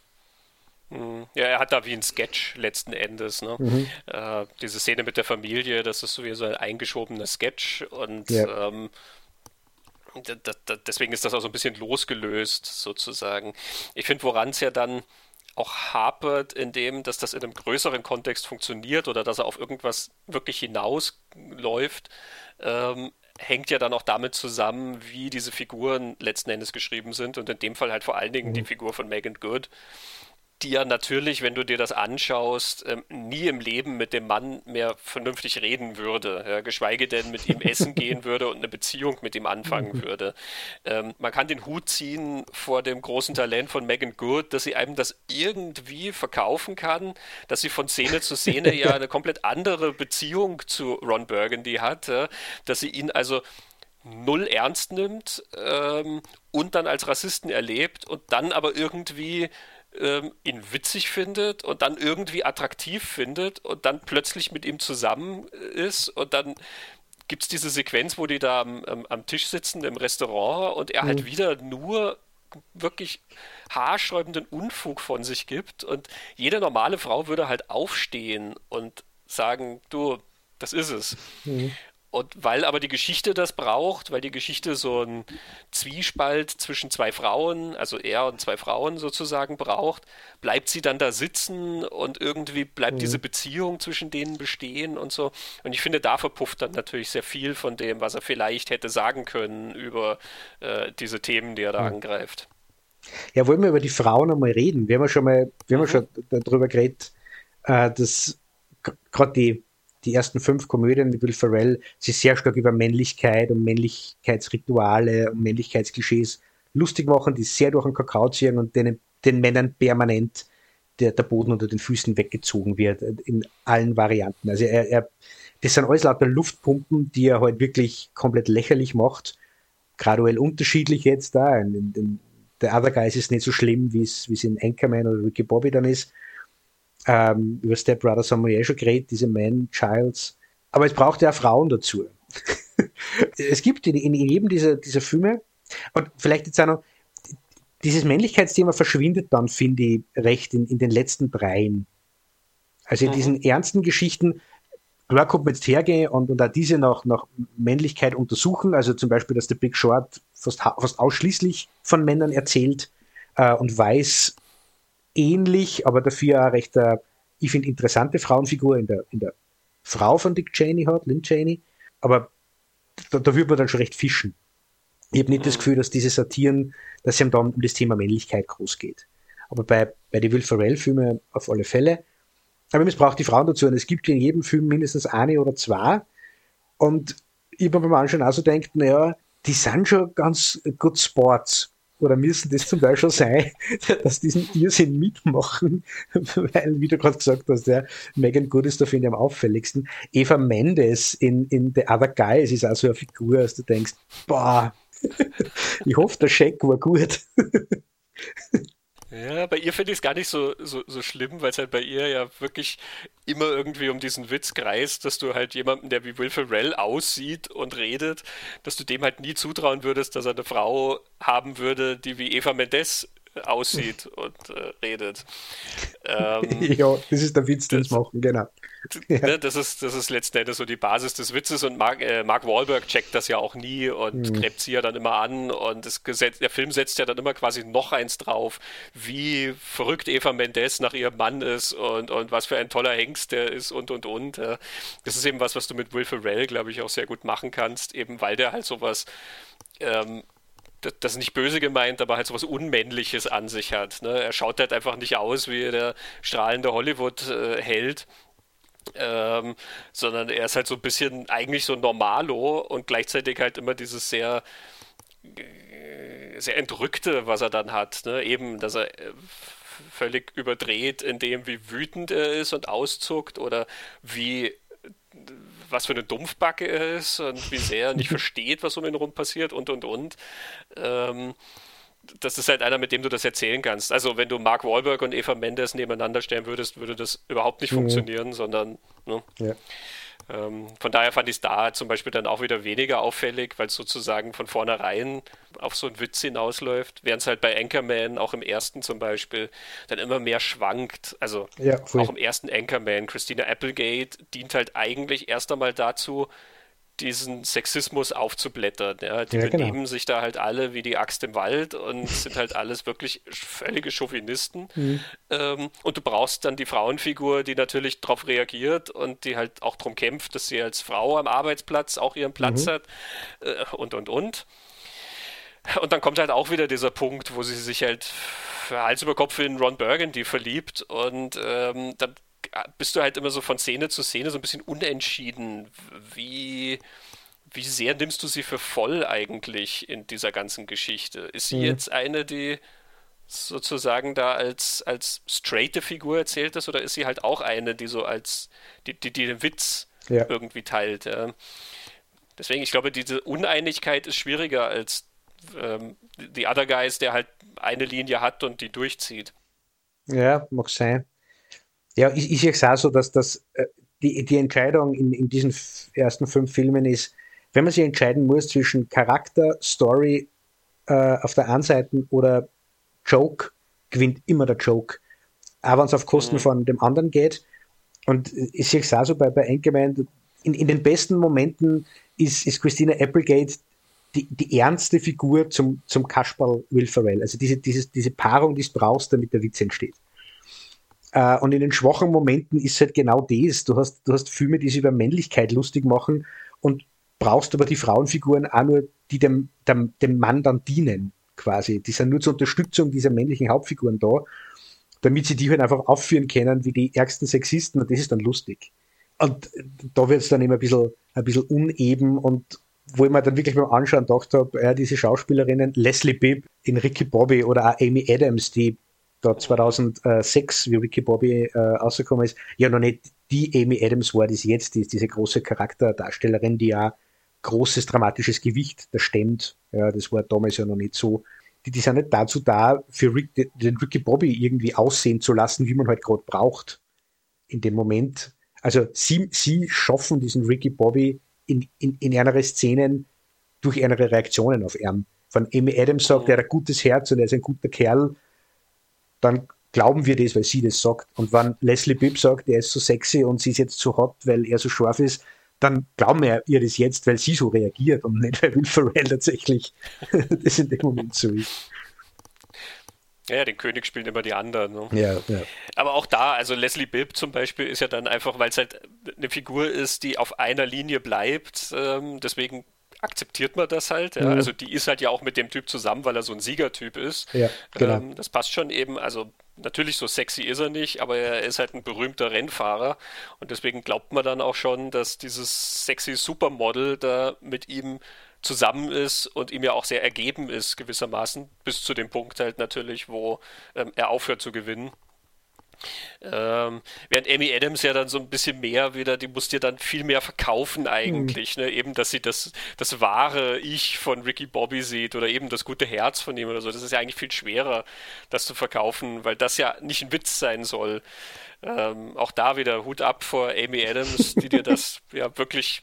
Mhm. Ja, er hat da wie ein Sketch letzten Endes. Ne? Mhm. Äh, diese Szene mit der Familie, das ist so wie so ein eingeschobener Sketch und ja. ähm, deswegen ist das auch so ein bisschen losgelöst sozusagen. Ich finde, woran es ja dann auch hapert, in dem, dass das in einem größeren Kontext funktioniert oder dass er auf irgendwas wirklich hinausläuft, ähm, hängt ja dann auch damit zusammen, wie diese Figuren letzten Endes geschrieben sind und in dem Fall halt vor allen Dingen mhm. die Figur von Megan Good, die ja natürlich, wenn du dir das anschaust, ähm, nie im Leben mit dem Mann mehr vernünftig reden würde, ja, geschweige denn mit ihm essen gehen würde und eine Beziehung mit ihm anfangen würde. Ähm, man kann den Hut ziehen vor dem großen Talent von Megan Good, dass sie einem das irgendwie verkaufen kann, dass sie von Szene zu Szene ja eine komplett andere Beziehung zu Ron Burgundy hat, ja, dass sie ihn also null ernst nimmt ähm, und dann als Rassisten erlebt und dann aber irgendwie ähm, ihn witzig findet und dann irgendwie attraktiv findet und dann plötzlich mit ihm zusammen ist und dann gibt es diese Sequenz, wo die da am, am, am, Tisch sitzen im Restaurant und er halt mhm. halt wieder nur wirklich haarsträubenden Unfug von sich gibt und jede normale Frau würde halt aufstehen und sagen, du, das ist es. Mhm. Und weil aber die Geschichte das braucht, weil die Geschichte so einen Zwiespalt zwischen zwei Frauen, also er und zwei Frauen sozusagen braucht, bleibt sie dann da sitzen und irgendwie bleibt mhm. diese Beziehung zwischen denen bestehen und so. Und ich finde, da verpufft dann natürlich sehr viel von dem, was er vielleicht hätte sagen können über äh, diese Themen, die er da mhm. angreift. Ja, wollen wir über die Frauen einmal reden? Wir haben ja schon mal, wir haben mhm. schon darüber geredet, äh, dass gerade die die ersten fünf Komödien mit Will Ferrell sich sehr stark über Männlichkeit und Männlichkeitsrituale und Männlichkeitsklischees lustig machen, die sehr durch den Kakao ziehen und denen, den Männern permanent der, der Boden unter den Füßen weggezogen wird, in allen Varianten. Also er, er, das sind alles lauter Luftpumpen, die er halt wirklich komplett lächerlich macht. Graduell unterschiedlich jetzt da. In, in, der Other Guys ist nicht so schlimm, wie es in Anchorman oder Ricky Bobby dann ist. Ähm, über Step Brothers haben wir ja eh schon geredet, diese Man-Childs. Aber es braucht ja Frauen dazu. es gibt in, in, jedem dieser, dieser Filme, und vielleicht jetzt auch noch, dieses Männlichkeitsthema verschwindet dann, finde ich, recht in, in den letzten dreien. Also in mhm. diesen ernsten Geschichten, klar kommt man jetzt hergehen und, und auch diese nach, nach Männlichkeit untersuchen, also zum Beispiel, dass der Big Short fast, fast ausschließlich von Männern erzählt äh, und weiß, ähnlich, aber dafür auch recht, äh, ich finde, interessante Frauenfigur in der, in der Frau von Dick Cheney hat, Lynn Cheney. Aber da, da würde man dann schon recht fischen. Ich habe nicht mhm. das Gefühl, dass diese Satiren, dass es dann um das Thema Männlichkeit groß geht. Aber bei, bei den Will Ferrell-Filmen auf alle Fälle. Aber es braucht die Frauen dazu. Und es gibt in jedem Film mindestens eine oder zwei. Und ich habe mir beim Anschauen auch so gedacht, naja, die sind schon ganz gut Sports oder müssen das zum schon sein, dass diesen Irrsinn mitmachen, weil, wie du gerade gesagt hast, ja, Megan Good ist da finde ich am auffälligsten. Eva Mendes in, in The Other Guys ist auch so eine Figur, dass du denkst, boah, ich hoffe, der Scheck war gut. Ja, bei ihr finde ich es gar nicht so, so, so schlimm, weil es halt bei ihr ja wirklich immer irgendwie um diesen Witz kreist, dass du halt jemanden, der wie Will Ferrell aussieht und redet, dass du dem halt nie zutrauen würdest, dass er eine Frau haben würde, die wie Eva Mendes aussieht und äh, redet. Ähm, ja, das ist der Witz, den es machen, genau. Ne, das, ist, das ist letzten Endes so die Basis des Witzes und Mark, äh, Mark Wahlberg checkt das ja auch nie und mhm. gräbt sie ja dann immer an und das Gesetz, der Film setzt ja dann immer quasi noch eins drauf, wie verrückt Eva Mendes nach ihrem Mann ist und, und was für ein toller Hengst der ist und und und. Das ist eben was, was du mit Will Ferrell, glaube ich, auch sehr gut machen kannst, eben weil der halt sowas ähm, das ist nicht böse gemeint, aber halt so was Unmännliches an sich hat. Ne? Er schaut halt einfach nicht aus wie der strahlende Hollywood-Held. Ähm, sondern er ist halt so ein bisschen eigentlich so normalo und gleichzeitig halt immer dieses sehr äh, sehr entrückte, was er dann hat, ne? eben, dass er äh, völlig überdreht in dem, wie wütend er ist und auszuckt oder wie was für eine Dumpfbacke er ist und wie sehr er nicht versteht, was um ihn herum passiert und und und. Ähm, das ist halt einer, mit dem du das erzählen kannst. Also wenn du Mark Wahlberg und Eva Mendes nebeneinander stellen würdest, würde das überhaupt nicht mhm. funktionieren, sondern ne? ja. Ähm, von daher fand ich es da zum Beispiel dann auch wieder weniger auffällig, weil es sozusagen von vornherein auf so einen Witz hinausläuft, während es halt bei Anchorman, auch im ersten zum Beispiel, dann immer mehr schwankt. Also ja, auch im ersten Anchorman, Christina Applegate dient halt eigentlich erst einmal dazu, diesen Sexismus aufzublättern. Ja. Die ja, genau. benehmen sich da halt alle wie die Axt im Wald und sind halt alles wirklich völlige Chauvinisten. Mhm. Ähm, und du brauchst dann die Frauenfigur, die natürlich darauf reagiert und die halt auch darum kämpft, dass sie als Frau am Arbeitsplatz auch ihren Platz mhm. hat äh, und und und. Und dann kommt halt auch wieder dieser Punkt, wo sie sich halt Hals über Kopf in Ron Burgundy verliebt und ähm, dann bist du halt immer so von Szene zu Szene so ein bisschen unentschieden. Wie, wie sehr nimmst du sie für voll eigentlich in dieser ganzen Geschichte? Ist sie mhm. jetzt eine, die sozusagen da als, als straighte Figur erzählt ist oder ist sie halt auch eine, die so als, die, die, die den Witz ja. irgendwie teilt? Ja? Deswegen, ich glaube, diese Uneinigkeit ist schwieriger als ähm, The Other Guys, der halt eine Linie hat und die durchzieht. Ja, mag sein. Ja, ich, ich sehe es auch so, dass das, äh, die, die Entscheidung in, in diesen ersten fünf Filmen ist, wenn man sich entscheiden muss zwischen Charakter, Story äh, auf der einen Seite oder Joke, gewinnt immer der Joke. Auch wenn es auf Kosten mhm. von dem anderen geht. Und ich sehe es auch so bei, bei Anchorman, in, in den besten Momenten ist, ist Christina Applegate die, die ernste Figur zum, zum Kasperl Will Ferrell. Also diese, diese, diese Paarung, die es brauchst, damit der Witz entsteht. Äh, und in den schwachen Momenten ist halt genau das. Du hast, du hast Filme, die sich über Männlichkeit lustig machen und brauchst aber die Frauenfiguren auch nur, die dem, dem, dem Mann dann dienen, quasi. Die sind nur zur Unterstützung dieser männlichen Hauptfiguren da, damit sie die halt einfach aufführen können wie die ärgsten Sexisten und das ist dann lustig. Und da wird es dann immer ein bisschen, ein bisschen uneben und wo ich mir dann wirklich beim Anschauen gedacht habe, ja, diese Schauspielerinnen, Leslie Bibb in Ricky Bobby oder auch Amy Adams, die da 2006, wie Ricky Bobby äh, rausgekommen ist, ja noch nicht die Amy Adams war, die sie jetzt ist, diese große Charakterdarstellerin, die ja großes dramatisches Gewicht da stemmt. Ja, das war damals ja noch nicht so. Die, die sind nicht dazu da, für Rick, den Ricky Bobby irgendwie aussehen zu lassen, wie man halt gerade braucht in dem Moment. Also sie, sie schaffen diesen Ricky Bobby in, in, in ihre Szenen durch ihre Reaktionen auf ihn. Wenn Amy Adams sagt, er hat ein gutes Herz und er ist ein guter Kerl, dann glauben wir das, weil sie das sagt. Und wenn Leslie Bibb sagt, er ist so sexy und sie ist jetzt so hot, weil er so scharf ist, dann glauben wir ihr das jetzt, weil sie so reagiert und nicht, weil Will Ferrell tatsächlich das in dem Moment so ist. Ja, den König spielen immer die anderen. Ne? Ja, ja. Aber auch da, also Leslie Bibb zum Beispiel ist ja dann einfach, weil es halt eine Figur ist, die auf einer Linie bleibt. Ähm, deswegen akzeptiert man das halt. Ja? Mhm. Also die ist halt ja auch mit dem Typ zusammen, weil er so ein Siegertyp ist. Ja, genau. Ähm, das passt schon eben. Also natürlich so sexy ist er nicht, aber er ist halt ein berühmter Rennfahrer und deswegen glaubt man dann auch schon, dass dieses sexy Supermodel da mit ihm zusammen ist und ihm ja auch sehr ergeben ist, gewissermaßen, bis zu dem Punkt halt natürlich, wo ähm, er aufhört zu gewinnen. Ähm, während Amy Adams ja dann so ein bisschen mehr wieder, die muss dir dann viel mehr verkaufen eigentlich, mhm. ne? Eben, dass sie das, das wahre Ich von Ricky Bobby sieht oder eben das gute Herz von ihm oder so. Das ist ja eigentlich viel schwerer, das zu verkaufen, weil das ja nicht ein Witz sein soll. Ähm, auch da wieder Hut ab vor Amy Adams, die dir das ja wirklich,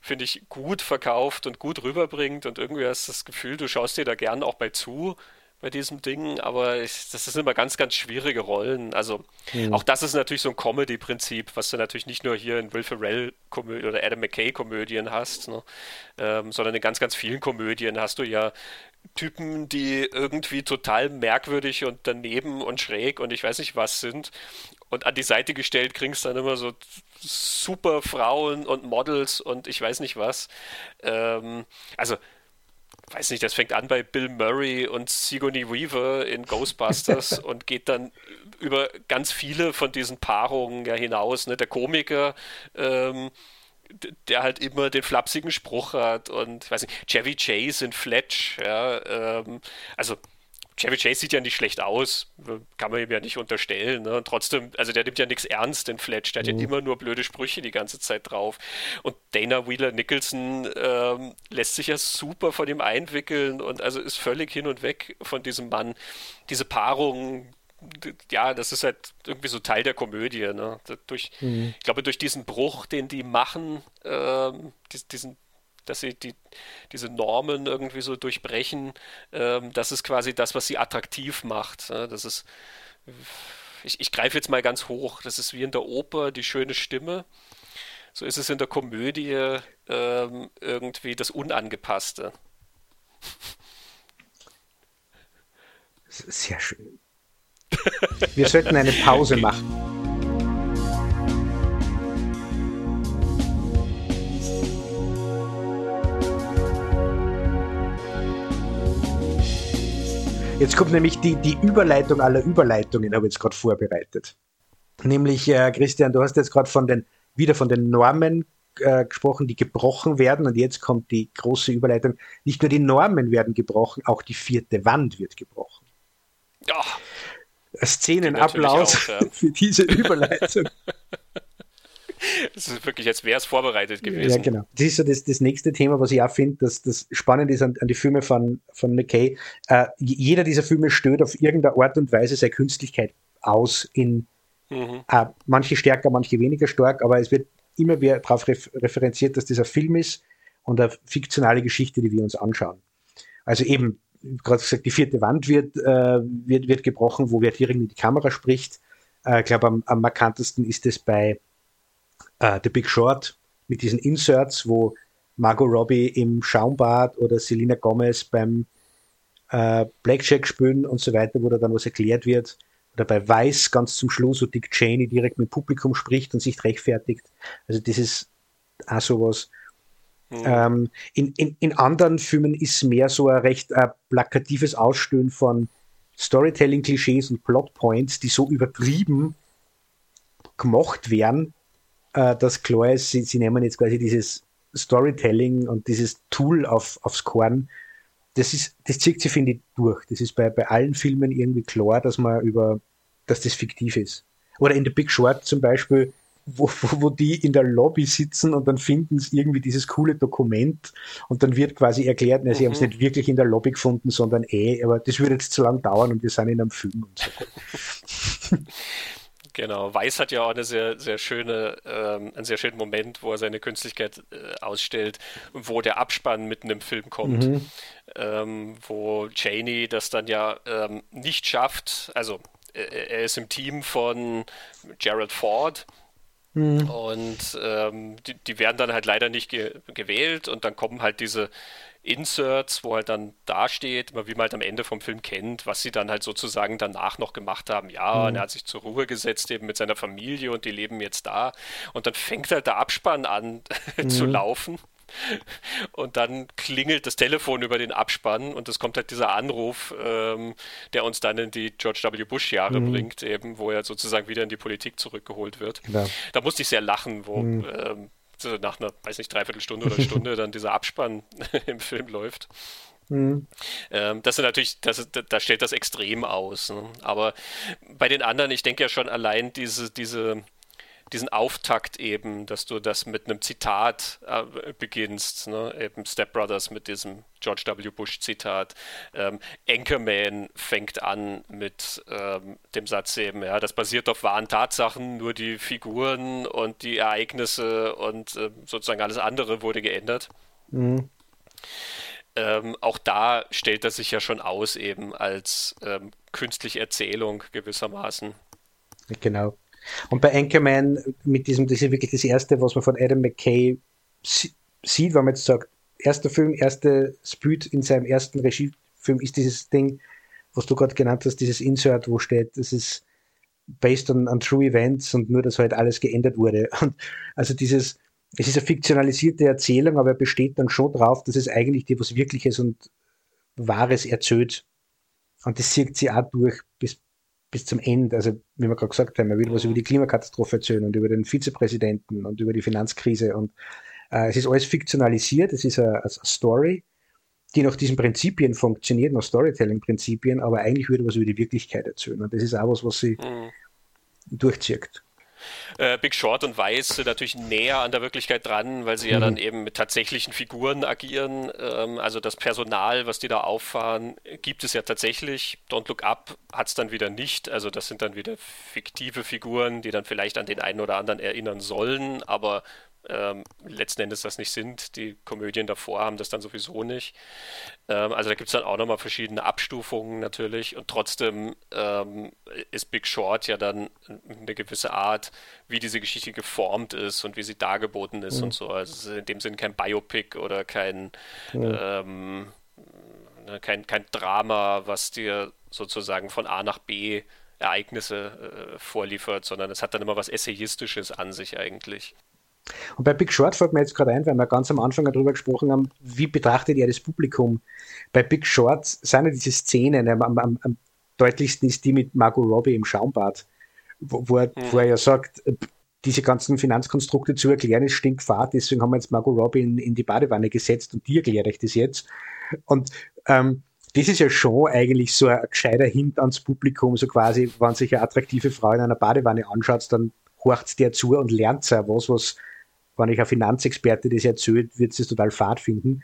finde ich, gut verkauft und gut rüberbringt und irgendwie hast du das Gefühl, du schaust dir da gern auch bei zu bei diesem Ding, aber ich, das sind immer ganz, ganz schwierige Rollen. Also mhm. auch das ist natürlich so ein Comedy-Prinzip, was du natürlich nicht nur hier in Will Ferrell oder Adam McKay Komödien hast, ne? ähm, sondern in ganz, ganz vielen Komödien hast du ja Typen, die irgendwie total merkwürdig und daneben und schräg und ich weiß nicht was sind und an die Seite gestellt kriegst dann immer so super Frauen und Models und ich weiß nicht was. Ähm, also weiß nicht, das fängt an bei Bill Murray und Sigourney Weaver in Ghostbusters und geht dann über ganz viele von diesen Paarungen ja hinaus. Ne? Der Komiker, ähm, der halt immer den flapsigen Spruch hat und weiß nicht, Chevy Chase in Fletch, ja, ähm, also Chevy Chase sieht ja nicht schlecht aus, kann man ihm ja nicht unterstellen. Ne? Und trotzdem, also der nimmt ja nichts ernst, den Fletch. Der mhm. hat ja mhm. immer nur blöde Sprüche die ganze Zeit drauf. Und Dana Wheeler Nicholson ähm, lässt sich ja super von ihm einwickeln und also ist völlig hin und weg von diesem Mann. Diese Paarung, ja, das ist halt irgendwie so Teil der Komödie. Ne? Durch, mhm. Ich glaube, durch diesen Bruch, den die machen, ähm, diesen dass sie die, diese Normen irgendwie so durchbrechen. Ähm, das ist quasi das, was sie attraktiv macht. Ne? Das ist, ich, ich greife jetzt mal ganz hoch. Das ist wie in der Oper die schöne Stimme. So ist es in der Komödie ähm, irgendwie das Unangepasste. Sehr schön. Wir sollten eine Pause machen. Jetzt kommt nämlich die, die Überleitung aller Überleitungen, habe ich jetzt gerade vorbereitet. Nämlich, äh, Christian, du hast jetzt gerade von den, wieder von den Normen äh, gesprochen, die gebrochen werden. Und jetzt kommt die große Überleitung. Nicht nur die Normen werden gebrochen, auch die vierte Wand wird gebrochen. Ja. Szenenapplaus auch, ja. für diese Überleitung. Das ist wirklich, als wäre es vorbereitet gewesen. Ja, genau. Das ist so das, das nächste Thema, was ich auch finde, dass das spannend ist an, an die Filme von, von McKay. Äh, jeder dieser Filme stößt auf irgendeine Art und Weise seine Künstlichkeit aus in mhm. äh, manche stärker, manche weniger stark, aber es wird immer wieder darauf referenziert, dass dieser Film ist und eine fiktionale Geschichte, die wir uns anschauen. Also eben, gerade gesagt, die vierte Wand wird, äh, wird, wird gebrochen, wo wer direkt in die Kamera spricht. Äh, ich glaube, am, am markantesten ist es bei äh, The Big Short mit diesen Inserts, wo Margot Robbie im Schaumbad oder Selena Gomez beim äh, Blackjack spielen und so weiter, wo da dann was erklärt wird. Oder bei Weiß ganz zum Schluss, wo Dick Cheney direkt mit dem Publikum spricht und sich rechtfertigt. Also das ist auch sowas. Mhm. Ähm, in, in, in anderen Filmen ist mehr so ein recht äh, plakatives Ausstellen von Storytelling-Klischees und Plotpoints, die so übertrieben gemacht werden, äh, dass klar ist, sie, sie nehmen jetzt quasi dieses Storytelling und dieses Tool auf, aufs Korn. Das ist, das zieht sich, finde ich, durch. Das ist bei, bei allen Filmen irgendwie klar, dass man über, dass das fiktiv ist. Oder in The Big Short zum Beispiel, wo, wo, wo die in der Lobby sitzen und dann finden sie irgendwie dieses coole Dokument und dann wird quasi erklärt, na, sie mhm. haben es nicht wirklich in der Lobby gefunden, sondern eh, aber das würde jetzt zu lang dauern und wir sind in einem Film und so. Genau, Weiß hat ja auch eine sehr, sehr schöne, ähm, einen sehr schönen Moment, wo er seine Künstlichkeit äh, ausstellt, wo der Abspann mitten im Film kommt, mhm. ähm, wo Cheney das dann ja ähm, nicht schafft. Also äh, er ist im Team von Gerald Ford, mhm. Und ähm, die, die, werden dann halt leider nicht ge gewählt und dann kommen halt diese Inserts, wo halt dann dasteht, wie man halt am Ende vom Film kennt, was sie dann halt sozusagen danach noch gemacht haben. Ja, mhm. und er hat sich zur Ruhe gesetzt eben mit seiner Familie und die leben jetzt da. Und dann fängt halt der Abspann an mhm. zu laufen. Und dann klingelt das Telefon über den Abspann und es kommt halt dieser Anruf, ähm, der uns dann in die George W. Bush-Jahre mhm. bringt, eben, wo er sozusagen wieder in die Politik zurückgeholt wird. Genau. Da musste ich sehr lachen, wo mhm. ähm, so nach einer, weiß nicht, Dreiviertelstunde oder Stunde dann dieser Abspann im Film läuft. Mhm. Ähm, das ist natürlich, das, da stellt das extrem aus. Ne? Aber bei den anderen, ich denke ja schon allein diese, diese diesen Auftakt eben, dass du das mit einem Zitat äh, beginnst, ne? eben Step Brothers mit diesem George W. Bush Zitat. Ähm, Anchorman fängt an mit ähm, dem Satz eben, ja, das basiert auf wahren Tatsachen, nur die Figuren und die Ereignisse und äh, sozusagen alles andere wurde geändert. Mhm. Ähm, auch da stellt er sich ja schon aus eben als ähm, künstliche Erzählung gewissermaßen. Genau. Und bei Anchorman mit diesem, das ist wirklich das erste, was man von Adam McKay sieht, wenn man jetzt sagt, erster Film, erste Speed in seinem ersten Regiefilm ist dieses Ding, was du gerade genannt hast, dieses Insert, wo steht, das ist based on, on true events und nur, dass halt alles geändert wurde. Und also dieses, es ist eine fiktionalisierte Erzählung, aber er besteht dann schon drauf, dass es eigentlich dir was Wirkliches und Wahres erzählt. Und das zieht sie auch durch bis, zum Ende. Also, wie wir gerade gesagt haben, er will was über die Klimakatastrophe erzählen und über den Vizepräsidenten und über die Finanzkrise. Und äh, es ist alles fiktionalisiert, es ist eine, eine Story, die nach diesen Prinzipien funktioniert, nach Storytelling-Prinzipien, aber eigentlich würde was über die Wirklichkeit erzählen. Und das ist auch was, was sie mhm. durchzieht. Äh, Big Short und Weiß sind natürlich näher an der Wirklichkeit dran, weil sie mhm. ja dann eben mit tatsächlichen Figuren agieren. Ähm, also das Personal, was die da auffahren, gibt es ja tatsächlich. Don't Look Up hat es dann wieder nicht. Also das sind dann wieder fiktive Figuren, die dann vielleicht an den einen oder anderen erinnern sollen, aber ähm, letzten Endes das nicht sind. Die Komödien davor haben das dann sowieso nicht. Ähm, also da gibt es dann auch nochmal verschiedene Abstufungen natürlich und trotzdem ähm, ist Big Short ja dann eine gewisse Art, wie diese Geschichte geformt ist und wie sie dargeboten ist mhm. und so. Also es ist in dem Sinne kein Biopic oder kein, mhm. ne, kein, kein Drama, was dir sozusagen von A nach B Ereignisse äh, vorliefert, sondern es hat dann immer was Essayistisches an sich eigentlich. Und bei Big Short fällt mir jetzt gerade ein, weil wir ganz am Anfang darüber gesprochen haben, wie betrachtet er das Publikum? Bei Big Short sind ja diese Szenen, am, am, am deutlichsten ist die mit Margot Robbie im Schaumbad, wo, wo, er, mhm. wo er ja sagt, diese ganzen Finanzkonstrukte zu erklären ist stinkfahrt, deswegen haben wir jetzt Margot Robbie in, in die Badewanne gesetzt und die erkläre ich das jetzt. Und ähm, das ist ja schon eigentlich so ein gescheiter Hint ans Publikum, so quasi, wenn sich eine attraktive Frau in einer Badewanne anschaut, dann horcht der zu und lernt sie was, was, wenn ich ein Finanzexperte das erzählt, wird es total fad finden.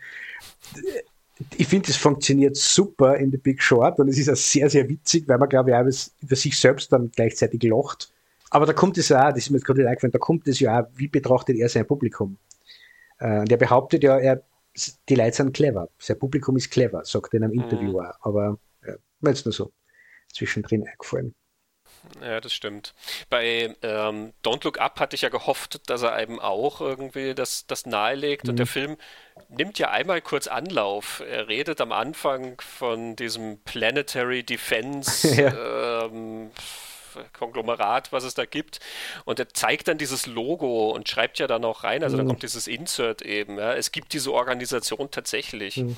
Ich finde, es funktioniert super in The Big Short und es ist auch sehr, sehr witzig, weil man, glaube ich, auch über sich selbst dann gleichzeitig lacht. Aber da kommt es auch, das ist mir jetzt gerade eingefallen, da kommt es ja auch, wie betrachtet er sein Publikum? Äh, und er behauptet ja, er, die Leute sind clever. Sein Publikum ist clever, sagt er in einem mhm. Interview auch. Aber ja, mir jetzt nur so zwischendrin eingefallen. Ja, das stimmt. Bei ähm, Don't Look Up hatte ich ja gehofft, dass er eben auch irgendwie das, das nahelegt. Mhm. Und der Film nimmt ja einmal kurz Anlauf. Er redet am Anfang von diesem Planetary Defense. ja. ähm, Konglomerat, was es da gibt. Und er zeigt dann dieses Logo und schreibt ja dann auch rein, also mhm. dann kommt dieses Insert eben. Ja. Es gibt diese Organisation tatsächlich. Mhm.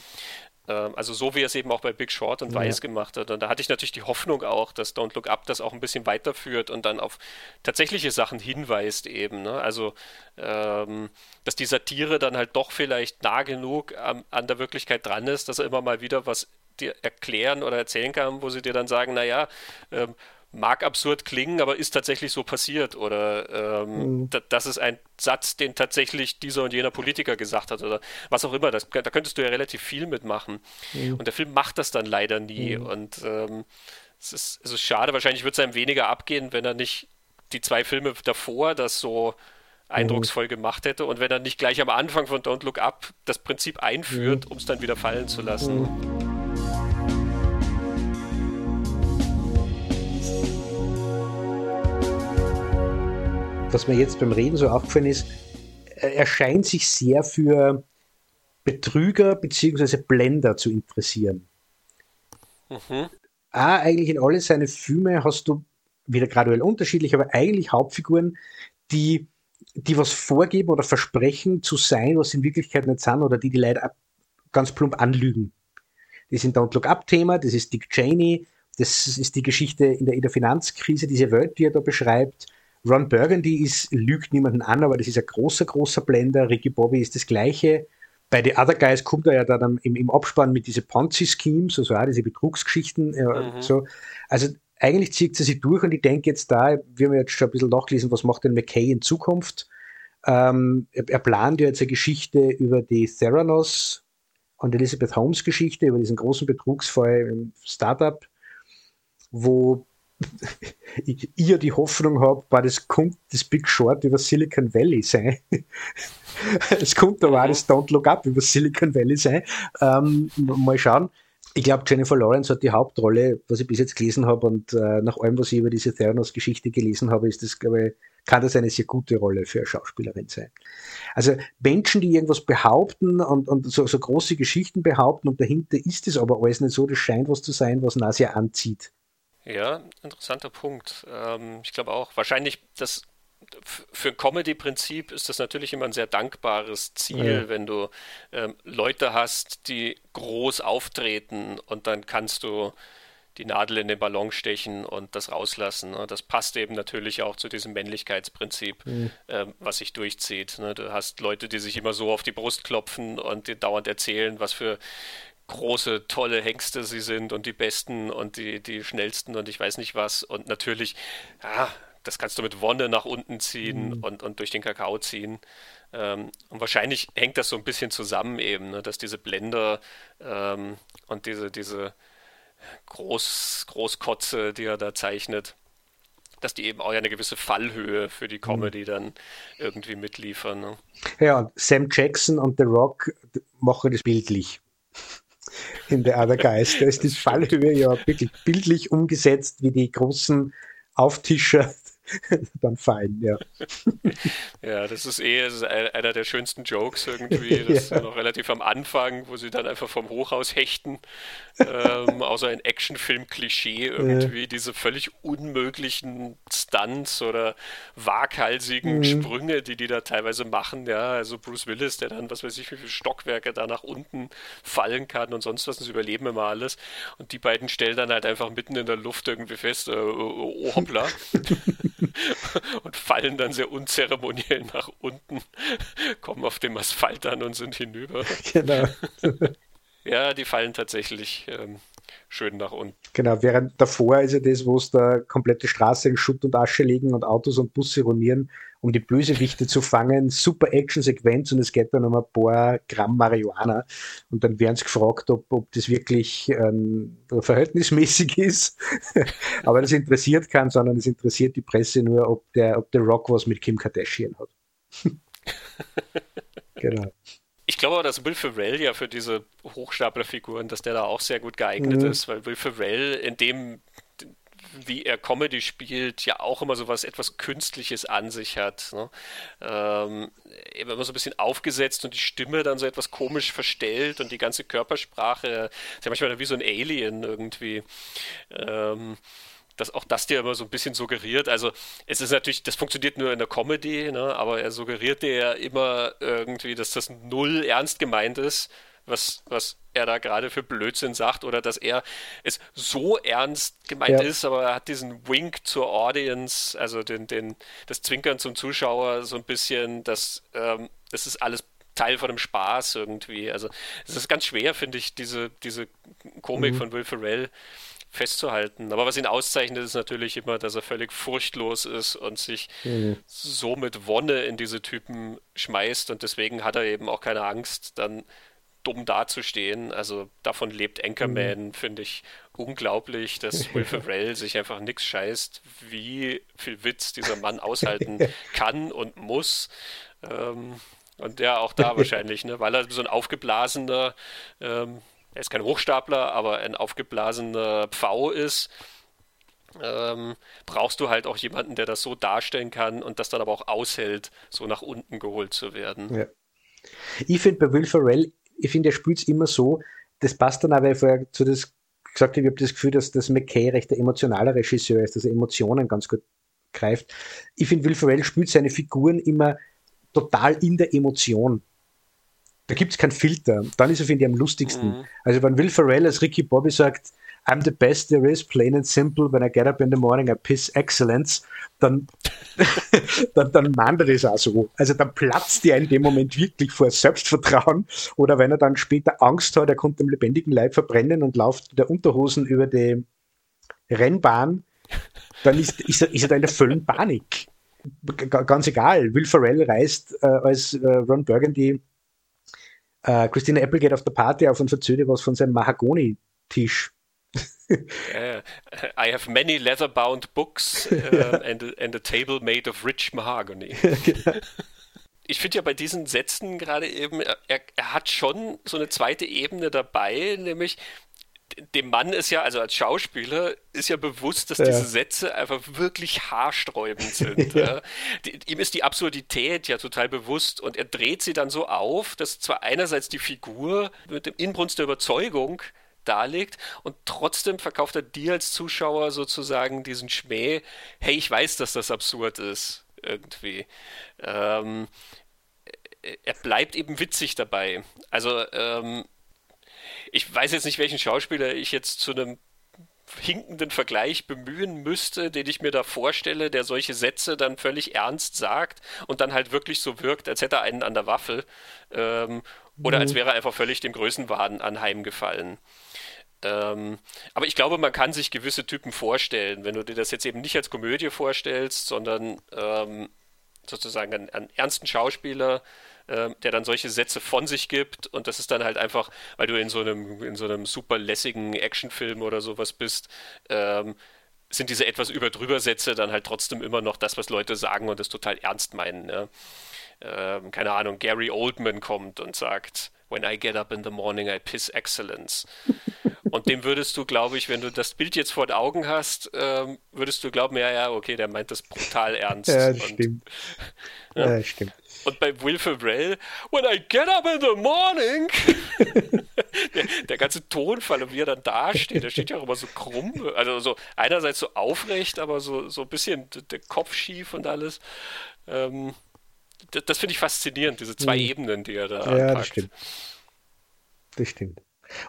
Ähm, also so wie er es eben auch bei Big Short und ja. Weiß gemacht hat. Und da hatte ich natürlich die Hoffnung auch, dass Don't Look Up das auch ein bisschen weiterführt und dann auf tatsächliche Sachen hinweist eben. Ne? Also ähm, dass die Satire dann halt doch vielleicht nah genug an, an der Wirklichkeit dran ist, dass er immer mal wieder was dir erklären oder erzählen kann, wo sie dir dann sagen, naja, ähm, mag absurd klingen, aber ist tatsächlich so passiert. Oder ähm, mhm. da, das ist ein Satz, den tatsächlich dieser und jener Politiker gesagt hat oder was auch immer. Das, da könntest du ja relativ viel mitmachen. Mhm. Und der Film macht das dann leider nie. Mhm. Und ähm, es, ist, es ist schade. Wahrscheinlich wird es einem weniger abgehen, wenn er nicht die zwei Filme davor das so eindrucksvoll gemacht hätte und wenn er nicht gleich am Anfang von Don't Look Up das Prinzip einführt, mhm. um es dann wieder fallen zu lassen. Was mir jetzt beim Reden so aufgefallen ist, er scheint sich sehr für Betrüger bzw. Blender zu interessieren. Mhm. Ah, eigentlich in alle seine Filme hast du wieder graduell unterschiedlich, aber eigentlich Hauptfiguren, die, die was vorgeben oder versprechen zu sein, was sie in Wirklichkeit nicht sind oder die die Leute ganz plump anlügen. Das ist ein Don't Look Up Thema, das ist Dick Cheney, das ist die Geschichte in der, in der Finanzkrise, diese Welt, die er da beschreibt. Ron Burgundy ist, lügt niemanden an, aber das ist ein großer, großer Blender. Ricky Bobby ist das Gleiche. Bei The Other Guys kommt er ja dann im, im Abspann mit diesen Ponzi-Schemes, also auch diese Betrugsgeschichten. Äh, mhm. so. Also eigentlich zieht sie sich durch und ich denke jetzt da, wir haben jetzt schon ein bisschen nachgelesen, was macht denn McKay in Zukunft? Ähm, er, er, plant ja jetzt eine Geschichte über die Theranos und Elizabeth Holmes Geschichte, über diesen großen Betrugsfall im Startup, wo ich, ich ja die Hoffnung habe, das kommt das Big Short über Silicon Valley sein. es kommt aber auch das Don't Look Up über Silicon Valley sein. Ähm, mal schauen. Ich glaube, Jennifer Lawrence hat die Hauptrolle, was ich bis jetzt gelesen habe und äh, nach allem, was ich über diese Theranos-Geschichte gelesen habe, ist das, glaube ich, kann das eine sehr gute Rolle für eine Schauspielerin sein. Also Menschen, die irgendwas behaupten und, und so, so große Geschichten behaupten und dahinter ist es aber alles nicht so, das scheint was zu sein, was Nasia anzieht. Ja, interessanter Punkt. Ähm, ich glaube auch, wahrscheinlich das für ein Comedy-Prinzip ist das natürlich immer ein sehr dankbares Ziel, ja. wenn du ähm, Leute hast, die groß auftreten und dann kannst du die Nadel in den Ballon stechen und das rauslassen. Ne? Das passt eben natürlich auch zu diesem Männlichkeitsprinzip, mhm. ähm, was sich durchzieht. Ne? Du hast Leute, die sich immer so auf die Brust klopfen und dir dauernd erzählen, was für große, tolle Hengste sie sind und die besten und die, die schnellsten und ich weiß nicht was. Und natürlich, ja, das kannst du mit Wonne nach unten ziehen mhm. und, und durch den Kakao ziehen. Ähm, und wahrscheinlich hängt das so ein bisschen zusammen eben, ne, dass diese Blender ähm, und diese, diese Groß, Großkotze, die er da zeichnet, dass die eben auch eine gewisse Fallhöhe für die Comedy mhm. dann irgendwie mitliefern. Ne? Ja, Sam Jackson und The Rock machen das bildlich in der Guys. Da ist die Fallhöhe ja wirklich bildlich umgesetzt, wie die großen Auftischer dann fallen, ja. Ja, das ist eh das ist einer der schönsten Jokes irgendwie. Das ja. ist ja noch relativ am Anfang, wo sie dann einfach vom Hochhaus hechten. ähm, außer ein Actionfilm-Klischee irgendwie, ja. diese völlig unmöglichen Stunts oder waghalsigen mhm. Sprünge, die die da teilweise machen. Ja, also Bruce Willis, der dann, was weiß ich, wie viele Stockwerke da nach unten fallen kann und sonst was, das überleben immer alles. Und die beiden stellen dann halt einfach mitten in der Luft irgendwie fest, äh, oh, oh hoppla. Und fallen dann sehr unzeremoniell nach unten, kommen auf dem Asphalt an und sind hinüber. Genau. ja, die fallen tatsächlich ähm, schön nach unten. Genau, während davor ist ja das, wo es da komplette Straße in Schutt und Asche liegen und Autos und Busse ruinieren, um die Bösewichte zu fangen. Super Action-Sequenz und es geht dann um ein paar Gramm Marihuana. Und dann werden sie gefragt, ob, ob das wirklich ähm, verhältnismäßig ist. Aber das interessiert keinen, sondern es interessiert die Presse nur, ob der, ob der Rock was mit Kim Kardashian hat. genau. Ich glaube, dass Will Ferrell ja für diese Hochstaplerfiguren, dass der da auch sehr gut geeignet mhm. ist, weil Will Ferrell in dem, wie er Comedy spielt, ja auch immer so was etwas Künstliches an sich hat. Ne? Ähm, immer so ein bisschen aufgesetzt und die Stimme dann so etwas komisch verstellt und die ganze Körpersprache, ist ja manchmal wie so ein Alien irgendwie. Ähm, dass auch das dir immer so ein bisschen suggeriert. Also es ist natürlich, das funktioniert nur in der Comedy, ne? aber er suggeriert dir ja immer irgendwie, dass das null ernst gemeint ist, was, was er da gerade für Blödsinn sagt oder dass er es so ernst gemeint ja. ist, aber er hat diesen Wink zur Audience, also den, den, das Zwinkern zum Zuschauer so ein bisschen, dass ähm, das ist alles Teil von dem Spaß irgendwie. Also es ist ganz schwer, finde ich, diese, diese Komik mhm. von Will Ferrell festzuhalten. Aber was ihn auszeichnet, ist natürlich immer, dass er völlig furchtlos ist und sich mhm. so mit Wonne in diese Typen schmeißt und deswegen hat er eben auch keine Angst, dann dumm dazustehen. Also davon lebt Anchorman, mhm. finde ich unglaublich, dass Will Ferrell sich einfach nichts scheißt, wie viel Witz dieser Mann aushalten kann und muss. Ähm, und ja, auch da wahrscheinlich, ne, weil er so ein aufgeblasener ähm, er ist kein Hochstapler, aber ein aufgeblasener Pfau ist, ähm, brauchst du halt auch jemanden, der das so darstellen kann und das dann aber auch aushält, so nach unten geholt zu werden. Ja. Ich finde bei Will Ferrell, ich finde, er spielt es immer so, das passt dann auch, weil ich vorher zu das gesagt habe, ich habe das Gefühl, dass das McKay recht ein emotionaler Regisseur ist, dass er Emotionen ganz gut greift. Ich finde, Will Ferrell spielt seine Figuren immer total in der Emotion da gibt es keinen Filter. Dann ist er, finde ich, am lustigsten. Mhm. Also wenn Will Ferrell als Ricky Bobby sagt, I'm the best there is, plain and simple, when I get up in the morning, I piss excellence, dann, dann, dann meint er das auch so. Also dann platzt er in dem Moment wirklich vor Selbstvertrauen. Oder wenn er dann später Angst hat, er kommt dem lebendigen Leib verbrennen und läuft der Unterhosen über die Rennbahn, dann ist, ist, er, ist er da in der vollen Panik. G ganz egal. Will Ferrell reist äh, als äh, Ron Burgundy äh, Christina Applegate auf der Party auf und verzögert was von seinem Mahagoni-Tisch. uh, I have many leather-bound books uh, and, a, and, a, table made of rich mahogany. ich finde ja bei diesen Sätzen gerade eben, er, er, hat schon so eine zweite Ebene dabei, nämlich dem Mann ist ja, also als Schauspieler, ist ja bewusst, dass ja. diese Sätze einfach wirklich haarsträubend sind. ja. die, ihm ist die Absurdität ja total bewusst und er dreht sie dann so auf, dass zwar einerseits die Figur mit dem Inbrunst der Überzeugung darlegt und trotzdem verkauft er dir als Zuschauer sozusagen diesen Schmäh, hey, ich weiß, dass das absurd ist, irgendwie. Ähm, er bleibt eben witzig dabei. Also ähm, ich weiß jetzt nicht, welchen Schauspieler ich jetzt zu einem hinkenden Vergleich bemühen müsste, den ich mir da vorstelle, der solche Sätze dann völlig ernst sagt und dann halt wirklich so wirkt, als hätte er einen an der Waffe ähm, oder mhm. als wäre er einfach völlig dem Größenwahn anheimgefallen. Ähm, aber ich glaube, man kann sich gewisse Typen vorstellen, wenn du dir das jetzt eben nicht als Komödie vorstellst, sondern ähm, sozusagen einen, einen ernsten Schauspieler, äh, der dann solche Sätze von sich gibt und das ist dann halt einfach, weil du in so einem, in so einem super lässigen Actionfilm oder sowas bist, ähm, sind diese etwas überdrüber Sätze dann halt trotzdem immer noch das, was Leute sagen und das total ernst meinen. Ne? Ähm, keine Ahnung, Gary Oldman kommt und sagt, When I get up in the morning, I piss excellence. Und dem würdest du, glaube ich, wenn du das Bild jetzt vor den Augen hast, ähm, würdest du glauben, ja, ja, okay, der meint das brutal ernst. Ja, das und, stimmt. Ja. ja, stimmt. Und bei Will Ferrell, when I get up in the morning, der, der, ganze Tonfall und wie er dann dasteht, der steht ja auch immer so krumm, also so einerseits so aufrecht, aber so, so ein bisschen der Kopf schief und alles. Ähm, das, das finde ich faszinierend, diese zwei mhm. Ebenen, die er da Ja, anpackt. das stimmt. Das stimmt.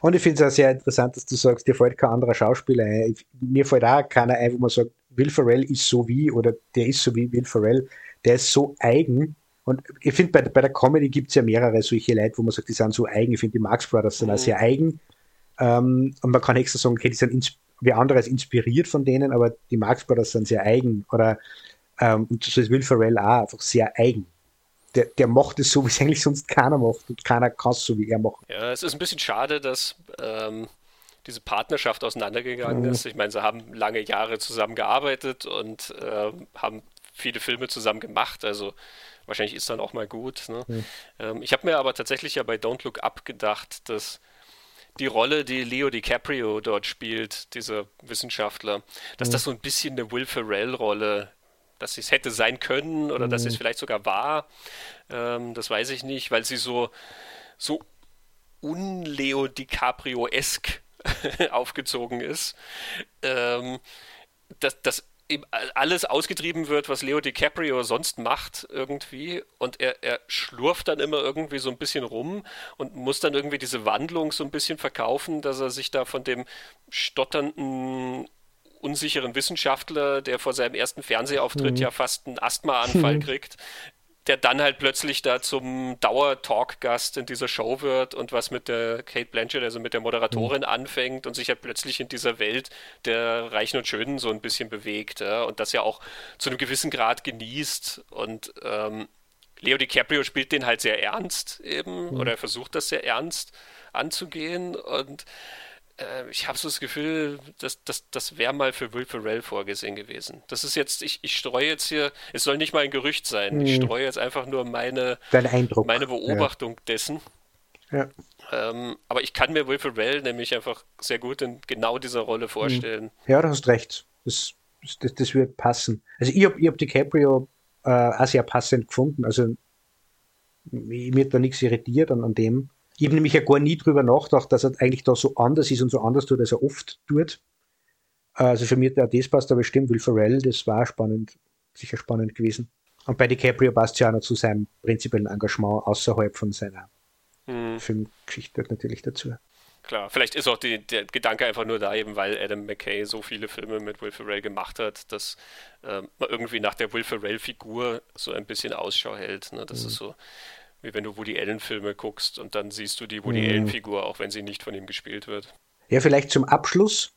Und ich finde es auch sehr interessant, dass du sagst, dir fällt kein anderer Schauspieler ein. Mir fällt auch keiner ein, wo man sagt, Will Ferrell ist so wie, oder der ist so wie Will Ferrell, der ist so eigen. Und ich finde, bei, bei der Comedy gibt es ja mehrere solche Leute, wo man sagt, die sind so eigen. Ich finde, die Marx Brothers sind mhm. auch sehr eigen. Ähm, und man kann extra sagen, okay, die sind wie andere ist inspiriert von denen, aber die Marx Brothers sind sehr eigen. Oder ähm, und so ist Will Ferrell auch einfach sehr eigen der, der macht es so, wie es eigentlich sonst keiner macht und keiner kann es so wie er machen. Ja, es ist ein bisschen schade, dass ähm, diese Partnerschaft auseinandergegangen mhm. ist. Ich meine, sie haben lange Jahre zusammen gearbeitet und äh, haben viele Filme zusammen gemacht. Also wahrscheinlich ist dann auch mal gut. Ne? Mhm. Ähm, ich habe mir aber tatsächlich ja bei Don't Look Up gedacht, dass die Rolle, die Leo DiCaprio dort spielt, dieser Wissenschaftler, dass mhm. das so ein bisschen eine Will Ferrell-Rolle dass es hätte sein können oder mhm. dass es vielleicht sogar war. Ähm, das weiß ich nicht, weil sie so, so unleo DiCaprio-esk aufgezogen ist. Ähm, dass, dass alles ausgetrieben wird, was Leo DiCaprio sonst macht irgendwie und er, er schlurft dann immer irgendwie so ein bisschen rum und muss dann irgendwie diese Wandlung so ein bisschen verkaufen, dass er sich da von dem stotternden unsicheren Wissenschaftler, der vor seinem ersten Fernsehauftritt mhm. ja fast einen Asthmaanfall kriegt, der dann halt plötzlich da zum Dauer-Talk-Gast in dieser Show wird und was mit der Kate Blanchett, also mit der Moderatorin mhm. anfängt und sich halt plötzlich in dieser Welt der Reichen und Schönen so ein bisschen bewegt ja, und das ja auch zu einem gewissen Grad genießt und ähm, Leo DiCaprio spielt den halt sehr ernst eben mhm. oder er versucht das sehr ernst anzugehen und äh, ich habe so das Gefühl, dass das, das wäre mal für Will Ferrell vorgesehen gewesen. Das ist jetzt, ich, ich streue jetzt hier, es soll nicht mal ein Gerücht sein, hm. ich streue jetzt einfach nur meine, meine Beobachtung ja. dessen. Ja. Ähm, aber ich kann mir Will Ferrell nämlich einfach sehr gut in genau dieser Rolle vorstellen. Hm. Ja, du hast recht. Das, das, das wird passen. Also ich habe ich hab DiCaprio äh, auch sehr passend gefunden. Also mir hat da nichts irritiert an, an dem. Ich habe nämlich ja gar nie drüber nachgedacht, dass er eigentlich da so anders ist und so anders tut, als er oft tut. Also für mich hat das passt, aber stimmt, Will Ferrell, das war spannend, sicher spannend gewesen. Und bei DiCaprio passt ja auch noch zu seinem prinzipiellen Engagement außerhalb von seiner hm. Filmgeschichte natürlich dazu. Klar, vielleicht ist auch die, der Gedanke einfach nur da, eben weil Adam McKay so viele Filme mit Will Ferrell gemacht hat, dass ähm, man irgendwie nach der Will Ferrell-Figur so ein bisschen Ausschau hält. Ne? Das mhm. ist so wie wenn du Woody Allen-Filme guckst und dann siehst du die Woody mhm. Allen-Figur, auch wenn sie nicht von ihm gespielt wird. Ja, vielleicht zum Abschluss.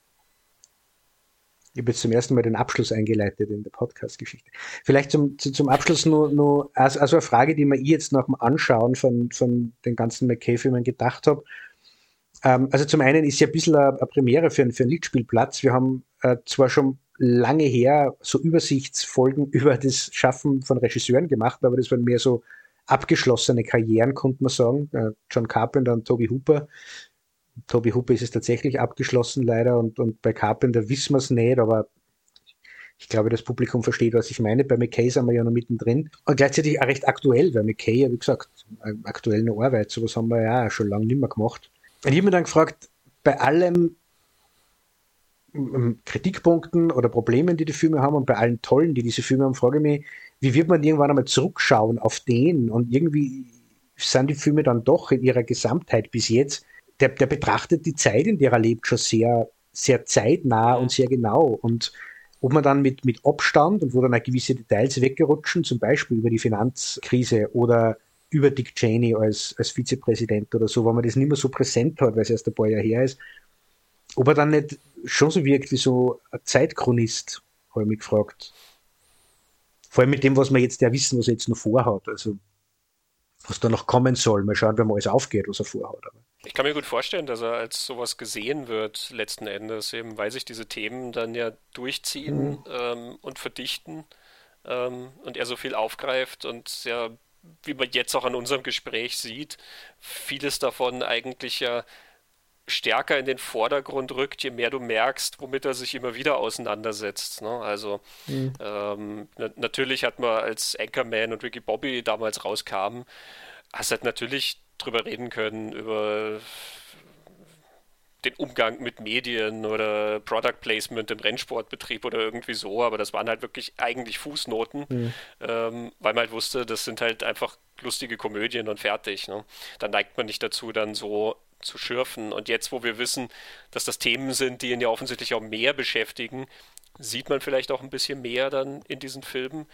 Ich habe jetzt zum ersten Mal den Abschluss eingeleitet in der Podcast-Geschichte. Vielleicht zum, zum Abschluss nur, nur also, also eine Frage, die mir ich jetzt nach dem Anschauen von, von den ganzen McKay-Filmen gedacht habe. Ähm, also zum einen ist ja ein bisschen eine, eine Premiere für, für einen Lichtspielplatz. Wir haben äh, zwar schon lange her so Übersichtsfolgen über das Schaffen von Regisseuren gemacht, aber das waren mehr so abgeschlossene Karrieren, konnte man sagen. Äh, John Carpenter und Toby Hooper. Toby Hooper ist es tatsächlich abgeschlossen leider und, und bei Carpenter wissen wir es nicht, aber ich glaube, das Publikum versteht, was ich meine. Bei McKay sind wir ja noch mittendrin. Und gleichzeitig auch recht aktuell, weil McKay, ja wie gesagt, aktuell eine Arbeit, sowas haben wir ja schon lange nicht mehr gemacht. Und ich habe mir dann gefragt, bei allem ähm, Kritikpunkten oder Problemen, die die Filme haben und bei allen tollen, die diese Filme haben, frage ich mich, wie wird man irgendwann einmal zurückschauen auf den? Und irgendwie sind die Filme dann doch in ihrer Gesamtheit bis jetzt, der, der betrachtet die Zeit, in der er lebt, schon sehr, sehr zeitnah und sehr genau. Und ob man dann mit, mit Abstand und wo dann auch gewisse Details weggerutschen, zum Beispiel über die Finanzkrise oder über Dick Cheney als, als Vizepräsident oder so, wenn man das nicht mehr so präsent hat, weil es erst ein paar Jahre her ist, ob er dann nicht schon so wirkt wie so ein Zeitchronist, habe ich mich gefragt. Vor allem mit dem, was wir jetzt ja wissen, was er jetzt noch vorhat. Also, was da noch kommen soll. Mal schauen, wenn mal alles aufgeht, was er vorhat. Ich kann mir gut vorstellen, dass er als sowas gesehen wird, letzten Endes, eben weil sich diese Themen dann ja durchziehen mhm. ähm, und verdichten ähm, und er so viel aufgreift und ja, wie man jetzt auch an unserem Gespräch sieht, vieles davon eigentlich ja stärker in den Vordergrund rückt, je mehr du merkst, womit er sich immer wieder auseinandersetzt. Ne? Also mhm. ähm, na natürlich hat man als Anchorman und Ricky Bobby damals rauskamen, hast halt natürlich drüber reden können, über den Umgang mit Medien oder Product Placement im Rennsportbetrieb oder irgendwie so, aber das waren halt wirklich eigentlich Fußnoten, mhm. ähm, weil man halt wusste, das sind halt einfach lustige Komödien und fertig. Ne? Dann neigt man nicht dazu, dann so zu schürfen. Und jetzt, wo wir wissen, dass das Themen sind, die ihn ja offensichtlich auch mehr beschäftigen, sieht man vielleicht auch ein bisschen mehr dann in diesen Filmen.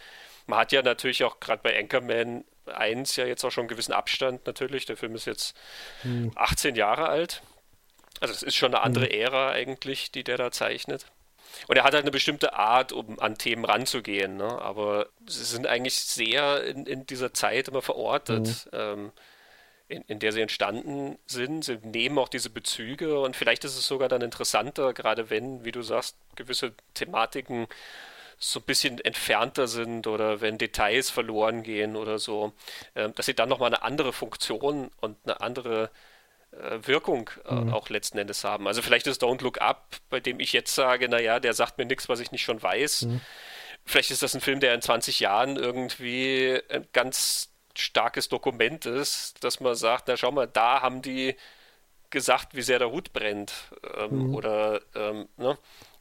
Man hat ja natürlich auch gerade bei Anchorman 1 ja jetzt auch schon einen gewissen Abstand natürlich. Der Film ist jetzt hm. 18 Jahre alt. Also es ist schon eine andere hm. Ära eigentlich, die der da zeichnet. Und er hat halt eine bestimmte Art, um an Themen ranzugehen. Ne? Aber sie sind eigentlich sehr in, in dieser Zeit immer verortet. Mhm. Ähm, in, in der sie entstanden sind. Sie nehmen auch diese Bezüge und vielleicht ist es sogar dann interessanter, gerade wenn, wie du sagst, gewisse Thematiken so ein bisschen entfernter sind oder wenn Details verloren gehen oder so, äh, dass sie dann nochmal eine andere Funktion und eine andere äh, Wirkung äh, mhm. auch letzten Endes haben. Also vielleicht ist Don't Look Up, bei dem ich jetzt sage, naja, der sagt mir nichts, was ich nicht schon weiß. Mhm. Vielleicht ist das ein Film, der in 20 Jahren irgendwie ganz starkes Dokument ist, dass man sagt, na schau mal, da haben die gesagt, wie sehr der Hut brennt. Ähm, mhm. Oder ähm, ne,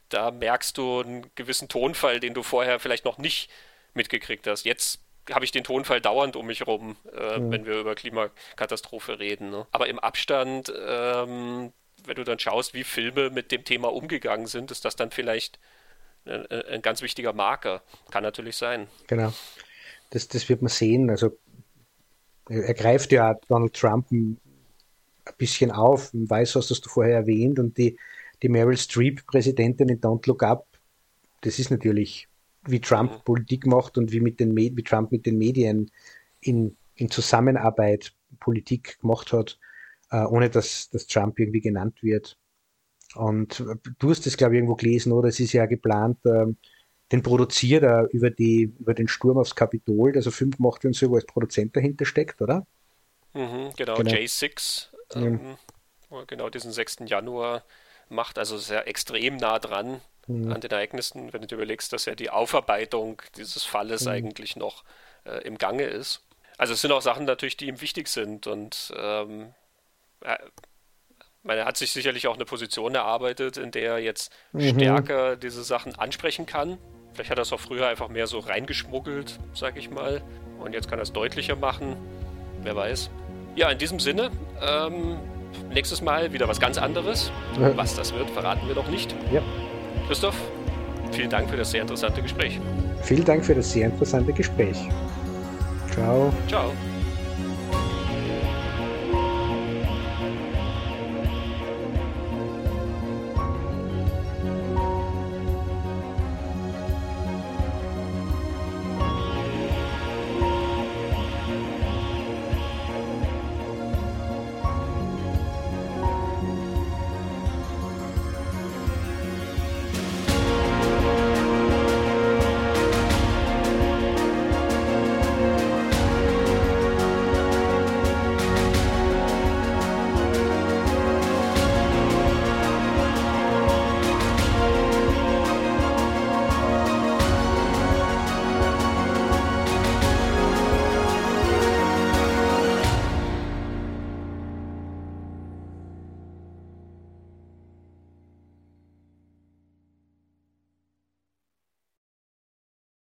da merkst du einen gewissen Tonfall, den du vorher vielleicht noch nicht mitgekriegt hast. Jetzt habe ich den Tonfall dauernd um mich herum, äh, mhm. wenn wir über Klimakatastrophe reden. Ne? Aber im Abstand, ähm, wenn du dann schaust, wie Filme mit dem Thema umgegangen sind, ist das dann vielleicht ein, ein ganz wichtiger Marker. Kann natürlich sein. Genau. Das, das wird man sehen. Also er greift ja Donald Trump ein bisschen auf, weiß, was hast du vorher erwähnt, und die, die Meryl Streep, Präsidentin in Don't Look Up, das ist natürlich, wie Trump mhm. Politik macht und wie, mit den, wie Trump mit den Medien in, in Zusammenarbeit Politik gemacht hat, äh, ohne dass, dass Trump irgendwie genannt wird. Und du hast das, glaube ich, irgendwo gelesen, oder? Es ist ja geplant, äh, den produziert er über, die, über den Sturm aufs Kapitol, der so Film gemacht wird und so, wo als Produzent dahinter steckt, oder? Mhm, genau, genau, J6, ähm, ja. genau diesen 6. Januar macht, also sehr extrem nah dran mhm. an den Ereignissen, wenn du überlegst, dass ja die Aufarbeitung dieses Falles mhm. eigentlich noch äh, im Gange ist. Also es sind auch Sachen natürlich, die ihm wichtig sind und ähm, äh, er hat sich sicherlich auch eine Position erarbeitet, in der er jetzt mhm. stärker diese Sachen ansprechen kann. Vielleicht hat er es auch früher einfach mehr so reingeschmuggelt, sag ich mal. Und jetzt kann er es deutlicher machen. Wer weiß. Ja, in diesem Sinne, ähm, nächstes Mal wieder was ganz anderes. Ja. Was das wird, verraten wir noch nicht. Ja. Christoph, vielen Dank für das sehr interessante Gespräch. Vielen Dank für das sehr interessante Gespräch. Ciao. Ciao.